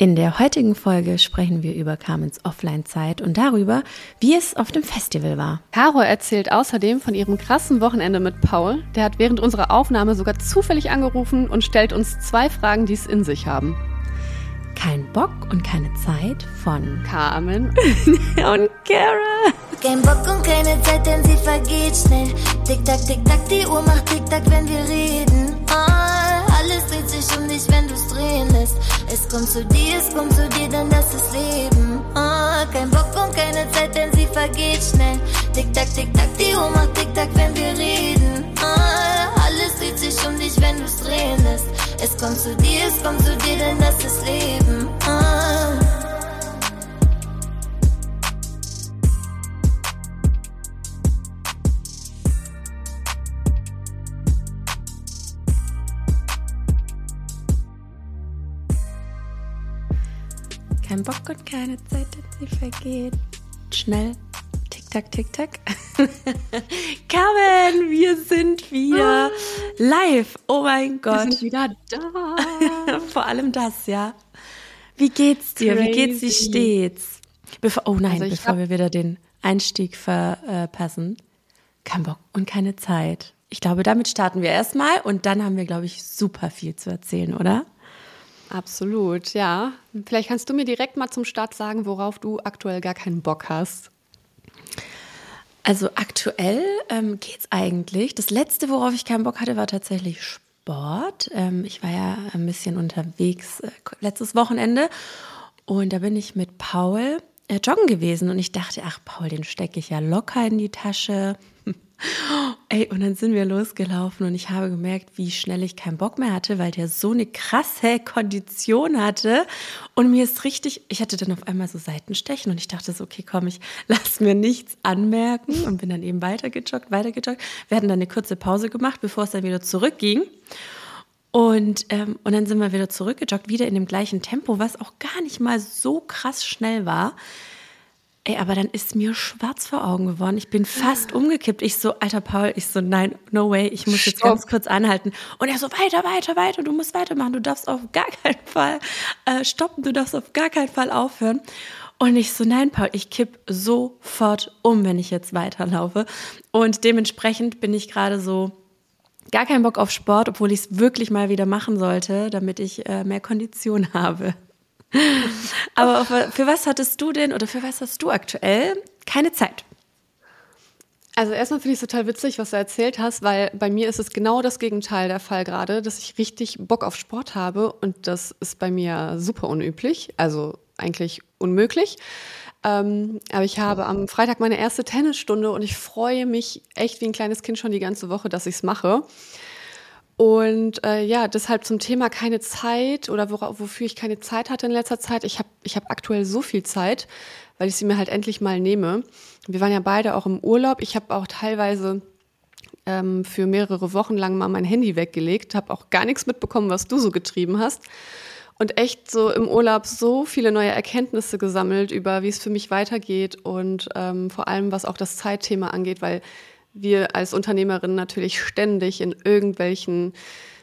In der heutigen Folge sprechen wir über Carmens Offline-Zeit und darüber, wie es auf dem Festival war. Caro erzählt außerdem von ihrem krassen Wochenende mit Paul. Der hat während unserer Aufnahme sogar zufällig angerufen und stellt uns zwei Fragen, die es in sich haben. Kein Bock und keine Zeit von Carmen und Kara. Kein Bock und keine Zeit, denn sie vergeht schnell. Tick tack, tick tack, die Uhr macht tick tack, wenn wir reden. Es kommt zu dir, es kommt zu dir, denn das ist Leben. Ah, kein Bock und keine Zeit, denn sie vergeht schnell. Tick tack, tick tack, die Uhr macht tick tack, wenn wir reden. Ah, alles dreht sich um dich, wenn du's drehen lässt. Es kommt zu dir, es kommt zu dir, denn das ist Leben. Ah. Kein Bock und keine Zeit, denn sie vergeht. Schnell. Tick-Tack, Tick-Tack. Carmen, wir sind wieder live. Oh mein Wir Gott. sind wieder da. Vor allem das, ja. Wie geht's dir? Wie geht's dir Crazy. stets? Bevor, oh nein, Also bevor wir wieder den Einstieg verpassen. Kein Bock und keine Zeit. Ich glaube, damit starten wir erstmal und dann haben wir, glaube ich, super viel zu erzählen, oder? Absolut, ja. Vielleicht kannst du mir direkt mal zum Start sagen, worauf du aktuell gar keinen Bock hast. Also aktuell ähm, geht's eigentlich. Das letzte, worauf ich keinen Bock hatte, war tatsächlich Sport. Ähm, ich war ja ein bisschen unterwegs äh, letztes Wochenende und da bin ich mit Paul äh, joggen gewesen und ich dachte, ach Paul, den stecke ich ja locker in die Tasche. Ey, und dann sind wir losgelaufen und ich habe gemerkt, wie schnell ich keinen Bock mehr hatte, weil der so eine krasse Kondition hatte. Und mir ist richtig, ich hatte dann auf einmal so Seitenstechen und ich dachte so, okay, komm, ich lass mir nichts anmerken und bin dann eben weitergejoggt, weitergejoggt. Wir hatten dann eine kurze Pause gemacht, bevor es dann wieder zurückging. Und, ähm, und dann sind wir wieder zurückgejoggt, wieder in dem gleichen Tempo, was auch gar nicht mal so krass schnell war. Ey, aber dann ist mir schwarz vor Augen geworden. Ich bin fast umgekippt. Ich so, alter Paul, ich so, nein, no way, ich muss jetzt Stopp. ganz kurz anhalten. Und er so, weiter, weiter, weiter, du musst weitermachen, du darfst auf gar keinen Fall äh, stoppen, du darfst auf gar keinen Fall aufhören. Und ich so, nein, Paul, ich kipp sofort um, wenn ich jetzt weiterlaufe. Und dementsprechend bin ich gerade so, gar keinen Bock auf Sport, obwohl ich es wirklich mal wieder machen sollte, damit ich äh, mehr Kondition habe. Aber für was hattest du denn oder für was hast du aktuell keine Zeit? Also erstmal finde ich es total witzig, was du erzählt hast, weil bei mir ist es genau das Gegenteil der Fall gerade, dass ich richtig Bock auf Sport habe und das ist bei mir super unüblich, also eigentlich unmöglich. Ähm, aber ich habe am Freitag meine erste Tennisstunde und ich freue mich echt wie ein kleines Kind schon die ganze Woche, dass ich es mache. Und äh, ja, deshalb zum Thema keine Zeit oder wora, wofür ich keine Zeit hatte in letzter Zeit. Ich habe ich hab aktuell so viel Zeit, weil ich sie mir halt endlich mal nehme. Wir waren ja beide auch im Urlaub. Ich habe auch teilweise ähm, für mehrere Wochen lang mal mein Handy weggelegt, habe auch gar nichts mitbekommen, was du so getrieben hast. Und echt so im Urlaub so viele neue Erkenntnisse gesammelt über, wie es für mich weitergeht und ähm, vor allem, was auch das Zeitthema angeht, weil wir als Unternehmerinnen natürlich ständig in irgendwelchen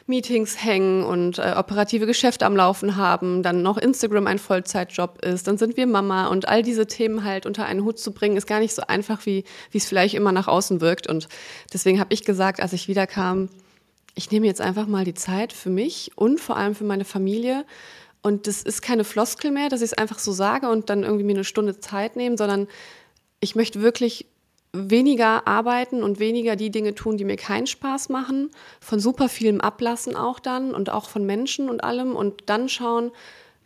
Meetings hängen und äh, operative Geschäfte am Laufen haben, dann noch Instagram ein Vollzeitjob ist, dann sind wir Mama und all diese Themen halt unter einen Hut zu bringen, ist gar nicht so einfach, wie es vielleicht immer nach außen wirkt. Und deswegen habe ich gesagt, als ich wiederkam, ich nehme jetzt einfach mal die Zeit für mich und vor allem für meine Familie. Und das ist keine Floskel mehr, dass ich es einfach so sage und dann irgendwie mir eine Stunde Zeit nehmen, sondern ich möchte wirklich weniger arbeiten und weniger die Dinge tun, die mir keinen Spaß machen, von super vielem ablassen auch dann und auch von Menschen und allem und dann schauen,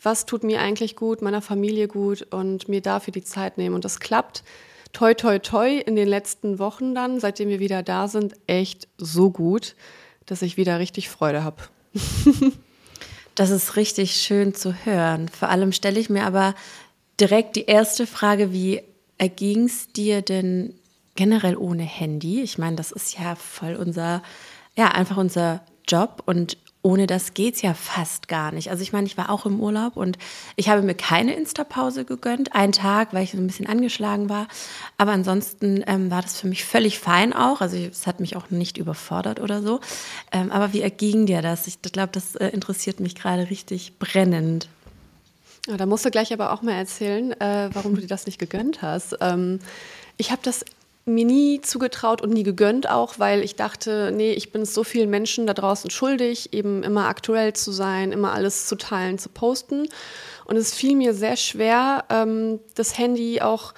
was tut mir eigentlich gut, meiner Familie gut und mir dafür die Zeit nehmen. Und das klappt toi toi toi in den letzten Wochen dann, seitdem wir wieder da sind, echt so gut, dass ich wieder richtig Freude habe. Das ist richtig schön zu hören. Vor allem stelle ich mir aber direkt die erste Frage, wie erging es dir denn generell ohne Handy? Ich meine, das ist ja voll unser, ja, einfach unser Job und ohne das geht's ja fast gar nicht. Also ich meine, ich war auch im Urlaub und ich habe mir keine Insta-Pause gegönnt, einen Tag, weil ich so ein bisschen angeschlagen war. Aber ansonsten ähm, war das für mich völlig fein auch. Also es hat mich auch nicht überfordert oder so. Ähm, aber wie erging dir das? Ich glaube, das äh, interessiert mich gerade richtig brennend. Ja, da musst du gleich aber auch mal erzählen, äh, warum du dir das nicht gegönnt hast. Ähm, ich habe das mir nie zugetraut und nie gegönnt auch, weil ich dachte, nee, ich bin es so vielen Menschen da draußen schuldig, eben immer aktuell zu sein, immer alles zu teilen, zu posten. Und es fiel mir sehr schwer, ähm, das Handy auch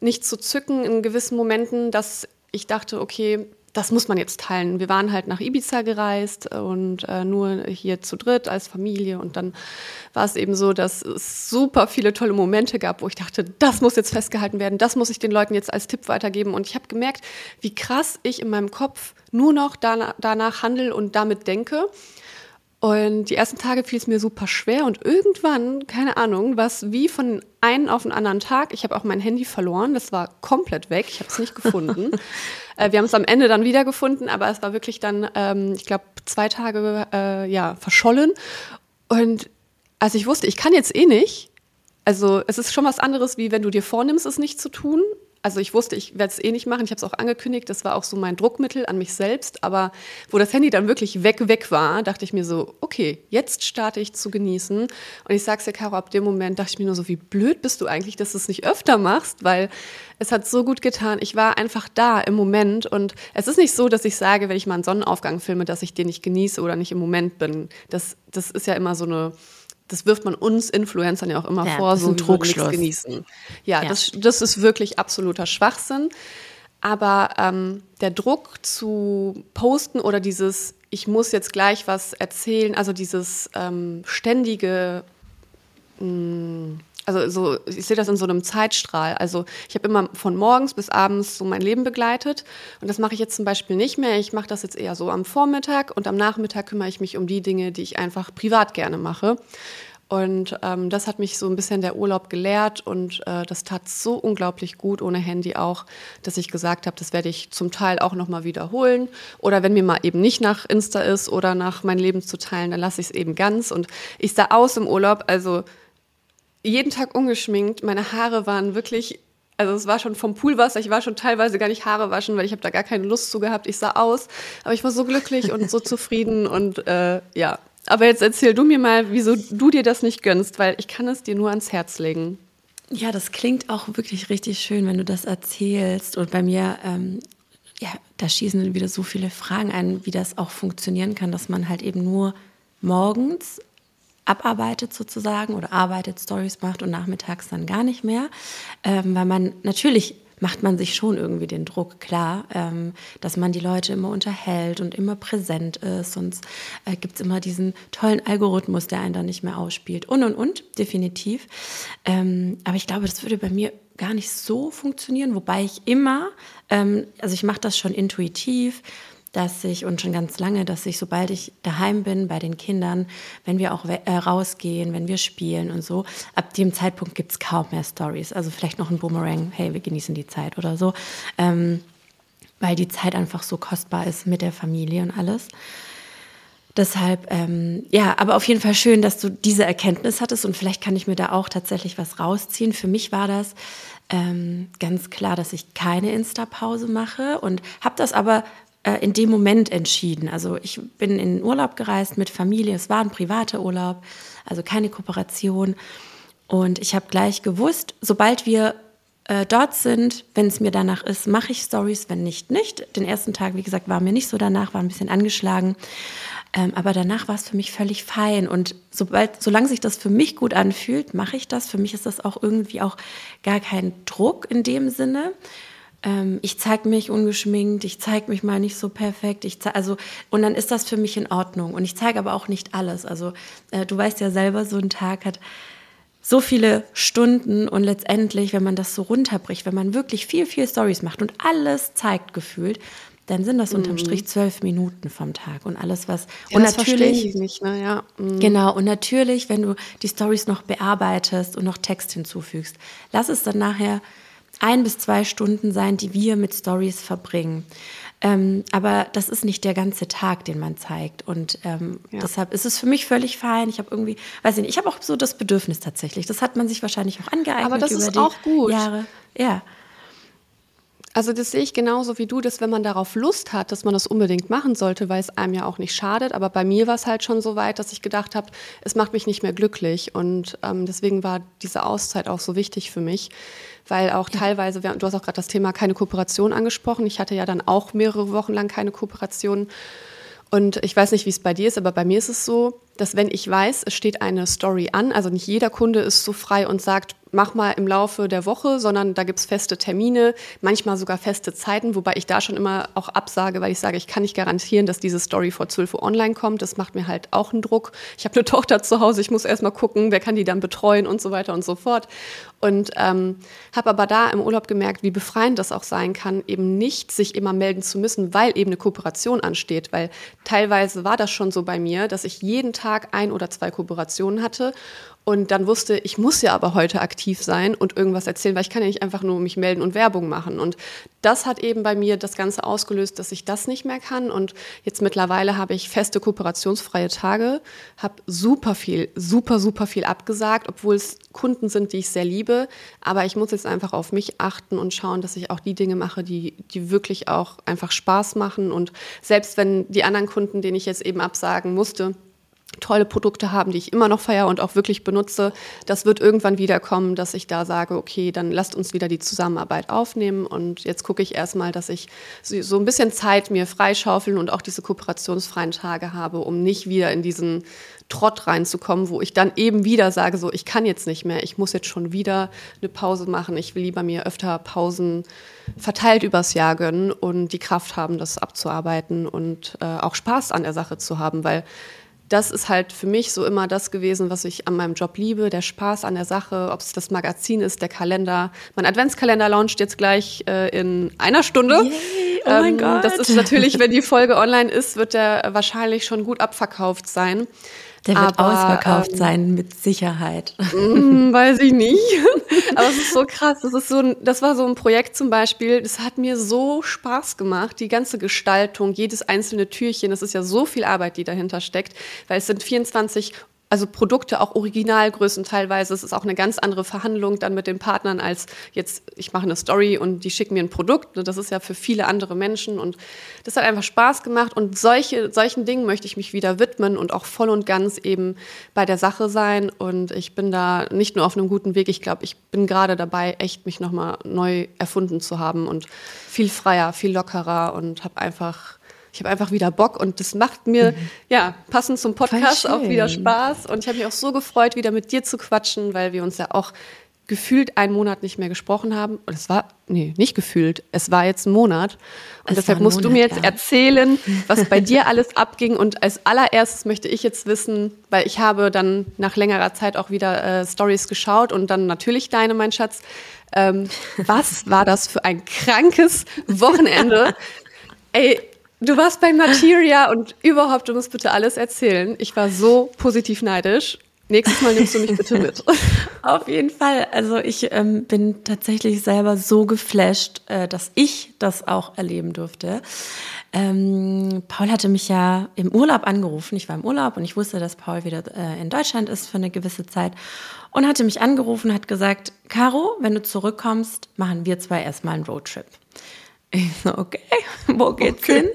nicht zu zücken in gewissen Momenten, dass ich dachte, okay, das muss man jetzt teilen. Wir waren halt nach Ibiza gereist und äh, nur hier zu dritt als Familie. Und dann war es eben so, dass es super viele tolle Momente gab, wo ich dachte, das muss jetzt festgehalten werden, das muss ich den Leuten jetzt als Tipp weitergeben. Und ich habe gemerkt, wie krass ich in meinem Kopf nur noch danach, danach handle und damit denke. Und die ersten Tage fiel es mir super schwer und irgendwann, keine Ahnung, was wie von einem auf den anderen Tag, ich habe auch mein Handy verloren, das war komplett weg, ich habe es nicht gefunden. äh, wir haben es am Ende dann wiedergefunden, aber es war wirklich dann, ähm, ich glaube, zwei Tage äh, ja, verschollen. Und als ich wusste, ich kann jetzt eh nicht, also es ist schon was anderes, wie wenn du dir vornimmst, es nicht zu tun also ich wusste, ich werde es eh nicht machen. Ich habe es auch angekündigt. Das war auch so mein Druckmittel an mich selbst. Aber wo das Handy dann wirklich weg, weg war, dachte ich mir so, okay, jetzt starte ich zu genießen. Und ich sage es dir, Caro, ab dem Moment dachte ich mir nur so, wie blöd bist du eigentlich, dass du es nicht öfter machst, weil es hat so gut getan. Ich war einfach da im Moment. Und es ist nicht so, dass ich sage, wenn ich mal einen Sonnenaufgang filme, dass ich den nicht genieße oder nicht im Moment bin. Das, das ist ja immer so eine das wirft man uns Influencern ja auch immer ja, vor, so ein Trugschluss genießen. Ja, ja, Das, das ist wirklich absoluter Schwachsinn. Aber ähm, der Druck zu posten oder dieses, ich muss jetzt gleich was erzählen, also dieses ähm, ständige, mh, mm, also so, ich sehe das in so einem Zeitstrahl. Also ich habe immer von morgens bis abends so mein Leben begleitet und das mache ich jetzt zum Beispiel nicht mehr. Ich mache das jetzt eher so am Vormittag und am Nachmittag kümmere ich mich um die Dinge, die ich einfach privat gerne mache. Und ähm, das hat mich so ein bisschen der Urlaub gelehrt und äh, das tat so unglaublich gut ohne Handy auch, dass ich gesagt habe, das werde ich zum Teil auch nochmal wiederholen. Oder wenn mir mal eben nicht nach Insta ist oder nach mein Leben zu teilen, dann lasse ich es eben ganz. Und ich sah aus im Urlaub, also jeden Tag ungeschminkt. Meine Haare waren wirklich, also es war schon vom Poolwasser, ich war schon teilweise gar nicht Haare waschen, weil ich habe da gar keine Lust zu gehabt. Ich sah aus, aber ich war so glücklich und so zufrieden und äh, ja. Aber jetzt erzähl du mir mal, wieso du dir das nicht gönnst, weil ich kann es dir nur ans Herz legen. Ja, das klingt auch wirklich richtig schön, wenn du das erzählst. Und bei mir, ähm, ja, da schießen dann wieder so viele Fragen ein, wie das auch funktionieren kann, dass man halt eben nur morgens abarbeitet sozusagen oder arbeitet, Stories macht und nachmittags dann gar nicht mehr, ähm, weil man natürlich macht man sich schon irgendwie den Druck klar, ähm, dass man die Leute immer unterhält und immer präsent ist. Sonst äh, gibt es immer diesen tollen Algorithmus, der einen dann nicht mehr ausspielt. Und, und, und, definitiv. Ähm, aber ich glaube, das würde bei mir gar nicht so funktionieren, wobei ich immer, ähm, also ich mache das schon intuitiv, dass ich, und schon ganz lange, dass ich, sobald ich daheim bin bei den Kindern, wenn wir auch äh, rausgehen, wenn wir spielen und so, ab dem Zeitpunkt gibt es kaum mehr Stories. Also vielleicht noch ein Boomerang, hey, wir genießen die Zeit oder so. Ähm, weil die Zeit einfach so kostbar ist mit der Familie und alles. Deshalb, ähm, ja, aber auf jeden Fall schön, dass du diese Erkenntnis hattest und vielleicht kann ich mir da auch tatsächlich was rausziehen. Für mich war das ähm, ganz klar, dass ich keine Insta-Pause mache und habe das aber äh, in dem Moment entschieden. Also ich bin in Urlaub gereist mit Familie, es war ein privater Urlaub, also keine Kooperation. Und ich habe gleich gewusst, sobald wir äh, dort sind, wenn es mir danach ist, mache ich Stories, wenn nicht, nicht. Den ersten Tag, wie gesagt, war mir nicht so danach, war ein bisschen angeschlagen. Ähm, aber danach war es für mich völlig fein. Und sobald, solange sich das für mich gut anfühlt, mache ich das. Für mich ist das auch irgendwie auch gar kein Druck in dem Sinne ähm, ich zeige mich ungeschminkt, ich zeige mich mal nicht so perfekt, ich zeig, also und dann ist das für mich in Ordnung und ich zeige aber auch nicht alles. Also äh, du weißt ja selber, so ein Tag hat so viele Stunden und letztendlich, wenn man das so runterbricht, wenn man wirklich viel, viel Stories macht und alles zeigt gefühlt, dann sind das unterm mhm. Strich zwölf Minuten vom Tag und alles was ja, und natürlich ich nicht, ne? ja. Mhm. genau und natürlich, wenn du die Stories noch bearbeitest und noch Text hinzufügst, lass es dann nachher ein bis zwei Stunden sein, die wir mit Stories verbringen. Ähm, aber das ist nicht der ganze Tag, den man zeigt. Und ähm, ja. deshalb ist es für mich völlig fein. Ich habe irgendwie, weiß ich nicht, ich habe auch so das Bedürfnis tatsächlich. Das hat man sich wahrscheinlich auch angeeignet aber das über ist die auch gut. Jahre. Ja. Also das sehe ich genauso wie du, dass wenn man darauf Lust hat, dass man das unbedingt machen sollte, weil es einem ja auch nicht schadet. Aber bei mir war es halt schon so weit, dass ich gedacht habe, es macht mich nicht mehr glücklich. Und ähm, deswegen war diese Auszeit auch so wichtig für mich, weil auch ja. teilweise, du hast auch gerade das Thema keine Kooperation angesprochen. Ich hatte ja dann auch mehrere Wochen lang keine Kooperation. Und ich weiß nicht, wie es bei dir ist, aber bei mir ist es so, dass wenn ich weiß, es steht eine Story an, also nicht jeder Kunde ist so frei und sagt, mach mal im Laufe der Woche, sondern da gibt es feste Termine, manchmal sogar feste Zeiten, wobei ich da schon immer auch absage, weil ich sage, ich kann nicht garantieren, dass diese Story vor 12 Uhr online kommt. Das macht mir halt auch einen Druck. Ich habe eine Tochter zu Hause, ich muss erst mal gucken, wer kann die dann betreuen und so weiter und so fort. Und ähm, habe aber da im Urlaub gemerkt, wie befreiend das auch sein kann, eben nicht sich immer melden zu müssen, weil eben eine Kooperation ansteht. Weil teilweise war das schon so bei mir, dass ich jeden Tag ein oder zwei Kooperationen hatte und dann wusste, ich muss ja aber heute aktiv sein und irgendwas erzählen, weil ich kann ja nicht einfach nur mich melden und Werbung machen. Und das hat eben bei mir das Ganze ausgelöst, dass ich das nicht mehr kann. Und jetzt mittlerweile habe ich feste kooperationsfreie Tage, habe super viel, super, super viel abgesagt, obwohl es Kunden sind, die ich sehr liebe. Aber ich muss jetzt einfach auf mich achten und schauen, dass ich auch die Dinge mache, die, die wirklich auch einfach Spaß machen. Und selbst wenn die anderen Kunden, denen ich jetzt eben absagen musste, tolle Produkte haben, die ich immer noch feiere und auch wirklich benutze. Das wird irgendwann wieder kommen, dass ich da sage, okay, dann lasst uns wieder die Zusammenarbeit aufnehmen. Und jetzt gucke ich erstmal, dass ich so ein bisschen Zeit mir freischaufeln und auch diese kooperationsfreien Tage habe, um nicht wieder in diesen Trott reinzukommen, wo ich dann eben wieder sage, so, ich kann jetzt nicht mehr, ich muss jetzt schon wieder eine Pause machen. Ich will lieber mir öfter Pausen verteilt übers Jahr gönnen und die Kraft haben, das abzuarbeiten und äh, auch Spaß an der Sache zu haben, weil das ist halt für mich so immer das gewesen, was ich an meinem Job liebe, der Spaß an der Sache, ob es das Magazin ist, der Kalender. Mein Adventskalender launcht jetzt gleich äh, in einer Stunde. Yay, oh mein ähm, Gott. Das ist natürlich, wenn die Folge online ist, wird der wahrscheinlich schon gut abverkauft sein. Der wird aber, ausverkauft ähm, sein, mit Sicherheit. Mm, weiß ich nicht. aber es ist so krass. Das, ist so ein, das war so ein Projekt zum Beispiel, das hat mir so Spaß gemacht. Die ganze Gestaltung, jedes einzelne Türchen, das ist ja so viel Arbeit, die dahinter steckt, weil es sind 24 also Produkte auch Originalgrößen teilweise. Es ist auch eine ganz andere Verhandlung dann mit den Partnern als jetzt, ich mache eine Story und die schicken mir ein Produkt. Das ist ja für viele andere Menschen und das hat einfach Spaß gemacht und solche, solchen Dingen möchte ich mich wieder widmen und auch voll und ganz eben bei der Sache sein und ich bin da nicht nur auf einem guten Weg. Ich glaube, ich bin gerade dabei, echt mich nochmal neu erfunden zu haben und viel freier, viel lockerer und habe einfach ich habe einfach wieder Bock und das macht mir, mhm. ja, passend zum Podcast auch wieder Spaß. Und ich habe mich auch so gefreut, wieder mit dir zu quatschen, weil wir uns ja auch gefühlt einen Monat nicht mehr gesprochen haben. Und es war, nee, nicht gefühlt, es war jetzt ein Monat. Und es deshalb musst Monat, du mir jetzt ja. erzählen, was bei dir alles abging. Und als allererstes möchte ich jetzt wissen, weil ich habe dann nach längerer Zeit auch wieder äh, Stories geschaut und dann natürlich deine, mein Schatz. Ähm, was war das für ein krankes Wochenende? Ey, Du warst bei Materia und überhaupt, du musst bitte alles erzählen. Ich war so positiv neidisch. Nächstes Mal nimmst du mich bitte mit. Auf jeden Fall. Also ich ähm, bin tatsächlich selber so geflasht, äh, dass ich das auch erleben durfte. Ähm, Paul hatte mich ja im Urlaub angerufen. Ich war im Urlaub und ich wusste, dass Paul wieder äh, in Deutschland ist für eine gewisse Zeit und hatte mich angerufen, hat gesagt, Caro, wenn du zurückkommst, machen wir zwei erstmal einen Roadtrip. Ich so, okay, wo geht's okay. hin?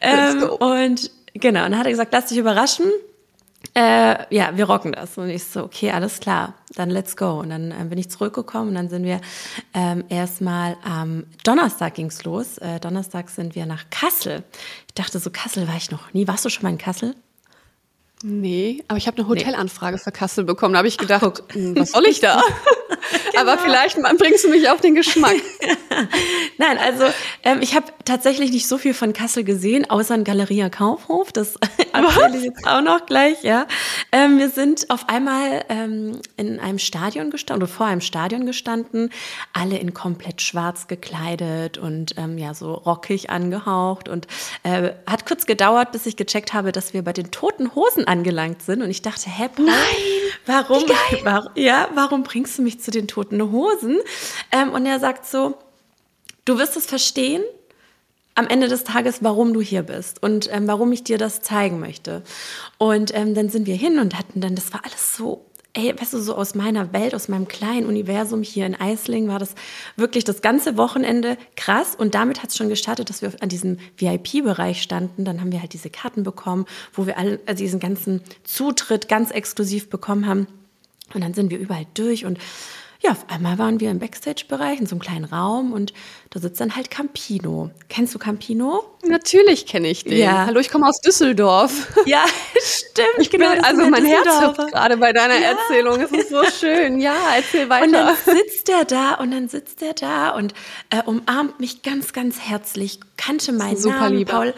Ähm, und genau, und dann hat er gesagt, lass dich überraschen. Äh, ja, wir rocken das. Und ich so, okay, alles klar, dann let's go. Und dann äh, bin ich zurückgekommen und dann sind wir ähm, erstmal am Donnerstag ging's los. Äh, Donnerstag sind wir nach Kassel. Ich dachte so, Kassel war ich noch nie. Warst du schon mal in Kassel? Nee, aber ich habe eine Hotelanfrage nee. für Kassel bekommen. Da habe ich gedacht, Ach, hm, was soll ich da? genau. Aber vielleicht bringst du mich auf den Geschmack. Nein, also ähm, ich habe tatsächlich nicht so viel von Kassel gesehen, außer in Galeria Kaufhof. Das erzähle ich jetzt auch noch gleich. Ja, ähm, wir sind auf einmal ähm, in einem Stadion gestanden oder vor einem Stadion gestanden, alle in komplett schwarz gekleidet und ähm, ja so rockig angehaucht und äh, hat kurz gedauert, bis ich gecheckt habe, dass wir bei den Toten Hosen angelangt sind. Und ich dachte, hä, Paul, Nein, warum, warum, ja, warum bringst du mich zu den toten Hosen? Ähm, und er sagt so, du wirst es verstehen, am Ende des Tages, warum du hier bist und ähm, warum ich dir das zeigen möchte. Und ähm, dann sind wir hin und hatten dann, das war alles so ey, weißt du, so aus meiner Welt, aus meinem kleinen Universum hier in Eisling war das wirklich das ganze Wochenende krass. Und damit hat es schon gestartet, dass wir an diesem VIP-Bereich standen. Dann haben wir halt diese Karten bekommen, wo wir alle also diesen ganzen Zutritt ganz exklusiv bekommen haben. Und dann sind wir überall durch und ja, auf einmal waren wir im Backstage-Bereich in so einem kleinen Raum und da sitzt dann halt Campino. Kennst du Campino? Natürlich kenne ich den. Ja. Hallo, ich komme aus Düsseldorf. Ja, stimmt. Ich genau, bin, also mein Herz hüpft gerade bei deiner ja. Erzählung. Es ist so schön. Ja, erzähl weiter. Und dann sitzt er da und dann sitzt er da und äh, umarmt mich ganz, ganz herzlich, kannte meinen Namen, lieber. Paul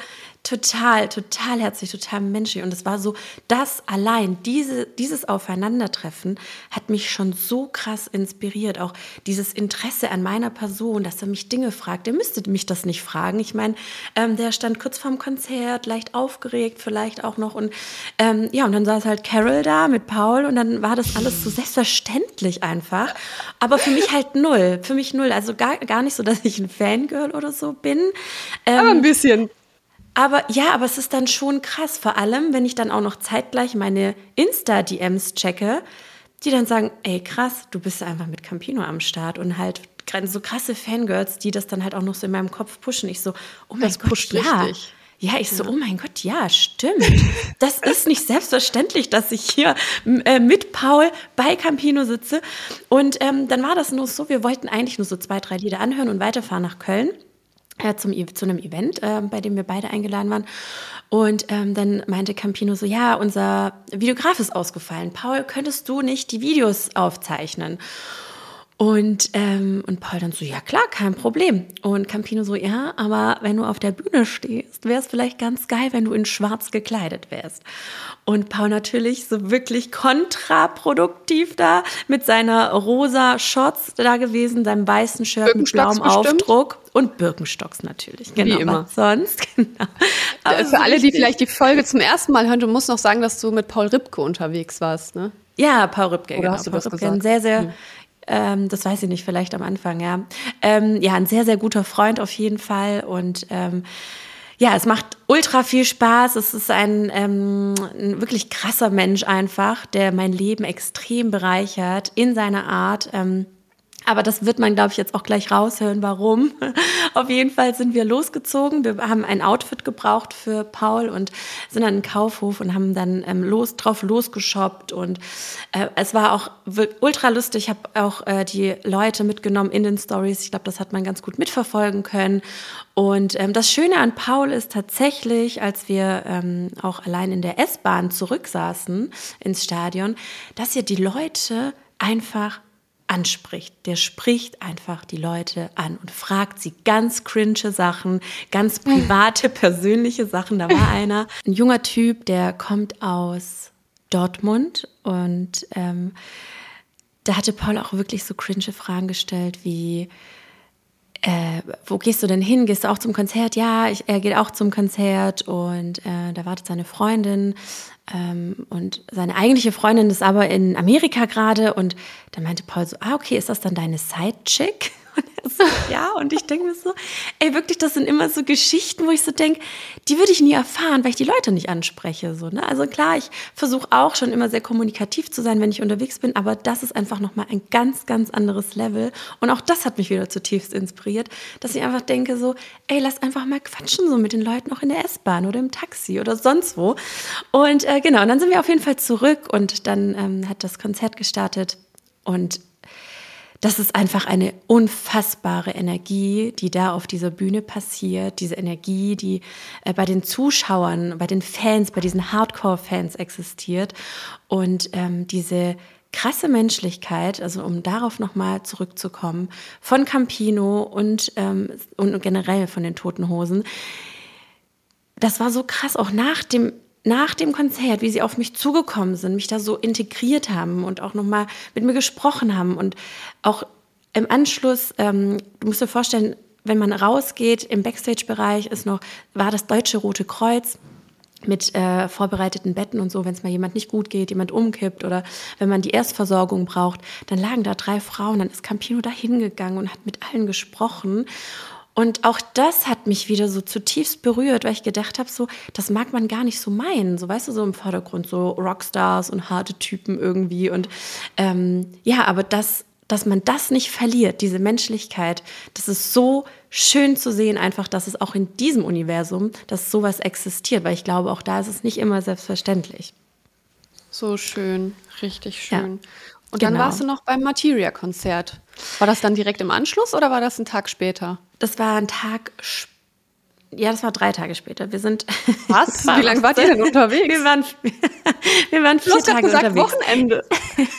Total, total herzlich, total menschlich. Und es war so, das allein, diese, dieses Aufeinandertreffen hat mich schon so krass inspiriert. Auch dieses Interesse an meiner Person, dass er mich Dinge fragt. Er müsste mich das nicht fragen. Ich meine, ähm, der stand kurz vorm Konzert, leicht aufgeregt vielleicht auch noch. Und ähm, ja, und dann saß halt Carol da mit Paul und dann war das alles so selbstverständlich einfach. Aber für mich halt null. Für mich null. Also gar, gar nicht so, dass ich ein Fangirl oder so bin. Ähm, Aber ein bisschen. Aber ja, aber es ist dann schon krass, vor allem, wenn ich dann auch noch zeitgleich meine Insta-DMs checke, die dann sagen, ey krass, du bist einfach mit Campino am Start und halt gerade so krasse Fangirls, die das dann halt auch noch so in meinem Kopf pushen. Ich so, oh mein das Gott, ja. Richtig. Ja, ich so, oh mein Gott, ja, stimmt. Das ist nicht selbstverständlich, dass ich hier äh, mit Paul bei Campino sitze. Und ähm, dann war das nur so, wir wollten eigentlich nur so zwei, drei Lieder anhören und weiterfahren nach Köln äh, zum, zu einem Event, äh, bei dem wir beide eingeladen waren. Und ähm, dann meinte Campino so, ja, unser Videograf ist ausgefallen. Paul, könntest du nicht die Videos aufzeichnen? Und, ähm, und Paul dann so, ja klar, kein Problem. Und Campino so, ja, aber wenn du auf der Bühne stehst, wäre es vielleicht ganz geil, wenn du in schwarz gekleidet wärst. Und Paul natürlich so wirklich kontraproduktiv da mit seiner rosa Shorts da gewesen, seinem weißen Shirt mit blauem Aufdruck und Birkenstocks natürlich. Genau, Wie immer. sonst, genau. Aber Für alle, die vielleicht die Folge zum ersten Mal hören, du musst noch sagen, dass du mit Paul Ripke unterwegs warst, ne? Ja, Paul Oder genau. Hast du Paul das Ripke, gesagt? ein sehr, sehr, hm. Ähm, das weiß ich nicht, vielleicht am Anfang, ja. Ähm, ja, ein sehr, sehr guter Freund auf jeden Fall. Und ähm, ja, es macht ultra viel Spaß. Es ist ein, ähm, ein wirklich krasser Mensch einfach, der mein Leben extrem bereichert in seiner Art. Ähm, aber das wird man, glaube ich, jetzt auch gleich raushören, warum. Auf jeden Fall sind wir losgezogen. Wir haben ein Outfit gebraucht für Paul und sind an den Kaufhof und haben dann ähm, los, drauf losgeshoppt. Und äh, es war auch ultra lustig. Ich habe auch äh, die Leute mitgenommen in den Stories. Ich glaube, das hat man ganz gut mitverfolgen können. Und ähm, das Schöne an Paul ist tatsächlich, als wir ähm, auch allein in der S-Bahn zurücksaßen ins Stadion, dass ihr die Leute einfach anspricht. Der spricht einfach die Leute an und fragt sie ganz cringe Sachen, ganz private, persönliche Sachen. Da war einer, ein junger Typ, der kommt aus Dortmund und ähm, da hatte Paul auch wirklich so cringe Fragen gestellt wie, äh, wo gehst du denn hin? Gehst du auch zum Konzert? Ja, ich, er geht auch zum Konzert und äh, da wartet seine Freundin und seine eigentliche Freundin ist aber in Amerika gerade und dann meinte Paul so, ah, okay, ist das dann deine Sidechick? Und er so, ja, und ich denke mir so, ey, wirklich, das sind immer so Geschichten, wo ich so denke, die würde ich nie erfahren, weil ich die Leute nicht anspreche. So, ne? Also klar, ich versuche auch schon immer sehr kommunikativ zu sein, wenn ich unterwegs bin, aber das ist einfach nochmal ein ganz, ganz anderes Level. Und auch das hat mich wieder zutiefst inspiriert, dass ich einfach denke so, ey, lass einfach mal quatschen so mit den Leuten auch in der S-Bahn oder im Taxi oder sonst wo. Und äh, genau, und dann sind wir auf jeden Fall zurück und dann ähm, hat das Konzert gestartet und das ist einfach eine unfassbare Energie, die da auf dieser Bühne passiert. Diese Energie, die äh, bei den Zuschauern, bei den Fans, bei diesen Hardcore-Fans existiert. Und ähm, diese krasse Menschlichkeit, also um darauf nochmal zurückzukommen, von Campino und, ähm, und generell von den Toten Hosen. Das war so krass, auch nach dem nach dem Konzert, wie sie auf mich zugekommen sind, mich da so integriert haben und auch nochmal mit mir gesprochen haben. Und auch im Anschluss, ähm, du musst dir vorstellen, wenn man rausgeht im Backstage-Bereich ist noch, war das Deutsche Rote Kreuz mit äh, vorbereiteten Betten und so, wenn es mal jemand nicht gut geht, jemand umkippt oder wenn man die Erstversorgung braucht, dann lagen da drei Frauen, dann ist Campino da hingegangen und hat mit allen gesprochen Und auch das hat mich wieder so zutiefst berührt, weil ich gedacht habe, so, das mag man gar nicht so meinen. So, weißt du, so im Vordergrund, so Rockstars und harte Typen irgendwie. Und ähm, ja, aber das, dass man das nicht verliert, diese Menschlichkeit, das ist so schön zu sehen, einfach, dass es auch in diesem Universum, dass sowas existiert, weil ich glaube, auch da ist es nicht immer selbstverständlich. So schön, richtig schön. Ja. Und dann genau. warst du noch beim Materia-Konzert. War das dann direkt im Anschluss oder war das ein Tag später? Das war ein Tag später. Ja, das war drei Tage später. Wir sind. Was? Wie lange wart ihr denn unterwegs? Wir waren, wir waren vier Tage gesagt, unterwegs. Wochenende.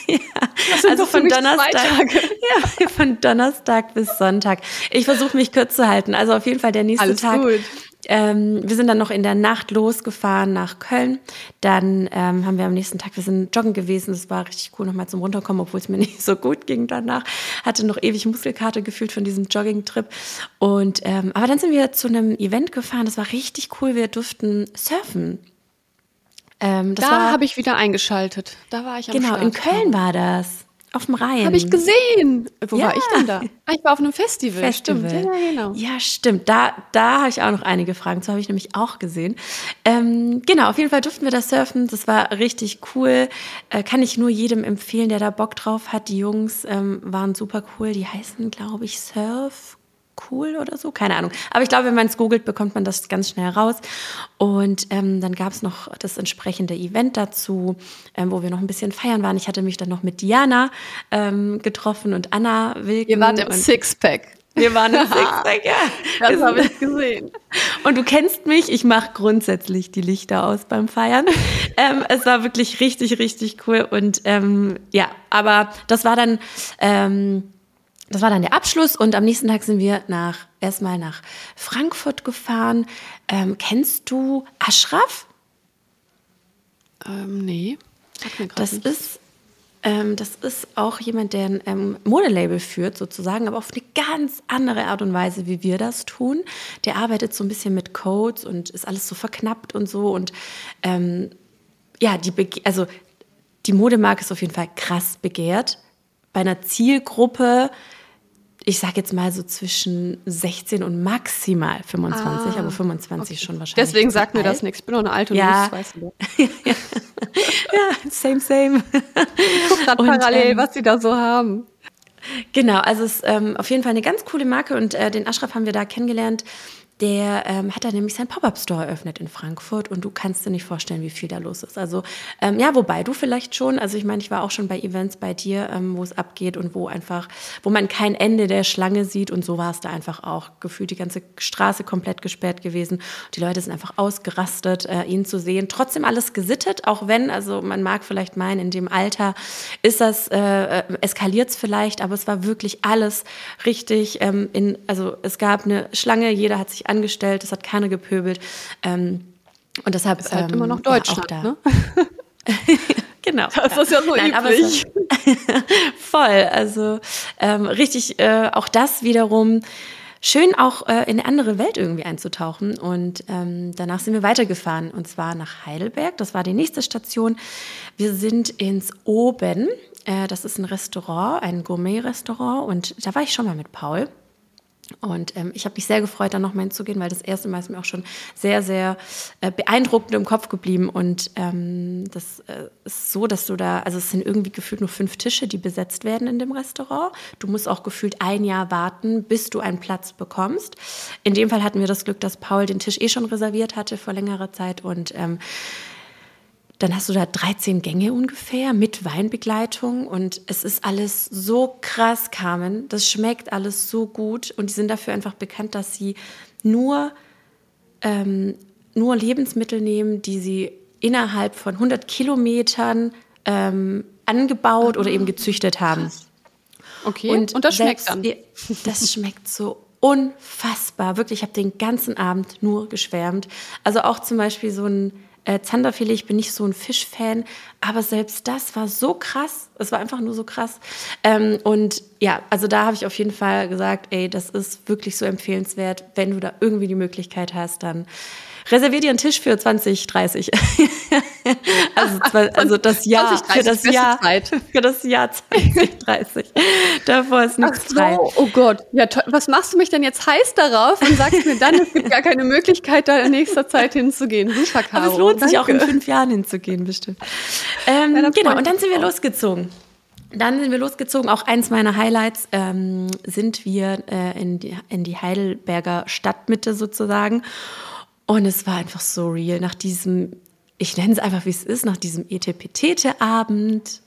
ja. also von Donnerstag. Ja, von Donnerstag bis Sonntag. Ich versuche mich kurz zu halten. Also auf jeden Fall der nächste Alles Tag. Gut. Ähm, wir sind dann noch in der Nacht losgefahren nach Köln. Dann ähm, haben wir am nächsten Tag, wir sind joggen gewesen. Das war richtig cool, nochmal zum Runterkommen, obwohl es mir nicht so gut ging danach. Hatte noch ewig Muskelkarte gefühlt von diesem Jogging-Trip. Und ähm, aber dann sind wir zu einem Event gefahren. Das war richtig cool. Wir durften surfen. Ähm, da habe ich wieder eingeschaltet. Da war ich am Genau, Start. in Köln war das. Auf dem Rhein. Habe ich gesehen. Wo ja. war ich denn da? Ah, ich war auf einem Festival. Festival. Stimmt. Ja, genau. ja, stimmt. Da, da habe ich auch noch einige Fragen. So habe ich nämlich auch gesehen. Ähm, genau, auf jeden Fall durften wir da surfen. Das war richtig cool. Äh, kann ich nur jedem empfehlen, der da Bock drauf hat. Die Jungs ähm, waren super cool. Die heißen, glaube ich, Surf cool oder so, keine Ahnung. Aber ich glaube, wenn man es googelt, bekommt man das ganz schnell raus. Und ähm, dann gab es noch das entsprechende Event dazu, ähm, wo wir noch ein bisschen feiern waren. Ich hatte mich dann noch mit Diana ähm, getroffen und Anna Wilken. Ihr wart im Sixpack. Wir waren im Sixpack, ja. Das habe ich gesehen. Und du kennst mich, ich mache grundsätzlich die Lichter aus beim Feiern. ähm, es war wirklich richtig, richtig cool. Und ähm, ja, aber das war dann ähm, das war dann der Abschluss und am nächsten Tag sind wir nach erstmal nach Frankfurt gefahren. Ähm, kennst du Ashraf? Ähm, nee. das nicht. ist ähm, das ist auch jemand, der ein ähm, Modelabel führt, sozusagen, aber auf eine ganz andere Art und Weise, wie wir das tun. Der arbeitet so ein bisschen mit Codes und ist alles so verknappt und so. Und ähm, ja, die, Be also die Modemarke ist auf jeden Fall krass begehrt. Bei einer Zielgruppe, ich sage jetzt mal so zwischen 16 und maximal 25, ah, aber 25 okay. schon wahrscheinlich. Deswegen sagt mir das nichts. Ich bin noch eine alte und ja. Weißt du. ja. ja, same, same. Ich guck gerade parallel, ähm, was sie da so haben. Genau, also es ist ähm, auf jeden Fall eine ganz coole Marke und äh, den Ashraf haben wir da kennengelernt der ähm, hat da nämlich seinen Pop-Up-Store eröffnet in Frankfurt und du kannst dir nicht vorstellen, wie viel da los ist. Also ähm, ja, wobei du vielleicht schon, also ich meine, ich war auch schon bei Events bei dir, ähm, wo es abgeht und wo einfach, wo man kein Ende der Schlange sieht und so war es da einfach auch. Gefühlt die ganze Straße komplett gesperrt gewesen. Die Leute sind einfach ausgerastet, äh, ihn zu sehen. Trotzdem alles gesittet, auch wenn, also man mag vielleicht meinen, in dem Alter ist das, äh, äh eskaliert es vielleicht, aber es war wirklich alles richtig ähm, in, also es gab eine Schlange, jeder hat sich angestellt, es hat keiner gepöbelt. Ähm, und deshalb ist halt ähm, immer noch Deutschland, ja, ne? genau. Das ist ja so Nein, üblich. voll. Also ähm, richtig, äh, auch das wiederum schön auch äh, in eine andere Welt irgendwie einzutauchen. Und ähm, danach sind wir weitergefahren und zwar nach Heidelberg. Das war die nächste Station. Wir sind ins Oben. Äh, das ist ein Restaurant, ein Gourmet-Restaurant. Und da war ich schon mal mit Paul. Und ähm, ich habe mich sehr gefreut, da nochmal hinzugehen, weil das erste Mal ist mir auch schon sehr, sehr äh, beeindruckend im Kopf geblieben. Und ähm, das äh, ist so, dass du da, also es sind irgendwie gefühlt nur fünf Tische, die besetzt werden in dem Restaurant. Du musst auch gefühlt ein Jahr warten, bis du einen Platz bekommst. In dem Fall hatten wir das Glück, dass Paul den Tisch eh schon reserviert hatte vor längerer Zeit und ähm, dann hast du da 13 Gänge ungefähr mit Weinbegleitung und es ist alles so krass, Carmen. Das schmeckt alles so gut und die sind dafür einfach bekannt, dass sie nur, ähm, nur Lebensmittel nehmen, die sie innerhalb von 100 Kilometern ähm, angebaut oder eben gezüchtet haben. Krass. Okay, und, und das schmeckt dann? Das schmeckt so unfassbar. Wirklich, ich habe den ganzen Abend nur geschwärmt. Also auch zum Beispiel so ein äh, Zanderfilet, ich bin nicht so ein Fischfan, aber selbst das war so krass. Es war einfach nur so krass. Ähm, und ja, also da habe ich auf jeden Fall gesagt, ey, das ist wirklich so empfehlenswert. Wenn du da irgendwie die Möglichkeit hast, dann reservier dir einen Tisch für 2030. also, also das Jahr, 2030, für das Jahr, Zeit. für das Jahr 2030. Davor ist nichts Ach so, frei. Oh Gott, ja, was machst du mich denn jetzt heiß darauf und sagst mir dann, es gibt gar keine Möglichkeit, da in nächster Zeit hinzugehen? Super, Caro. Aber es lohnt Danke. sich auch in fünf Jahren hinzugehen, bestimmt. Ähm, ja, genau, und dann sind wir losgezogen. Dann sind wir losgezogen. Auch eins meiner Highlights ähm, sind wir äh, in, die, in die Heidelberger Stadtmitte sozusagen. Und es war einfach so real. Nach diesem, ich nenne es einfach wie es ist, nach diesem Etepetete-Abend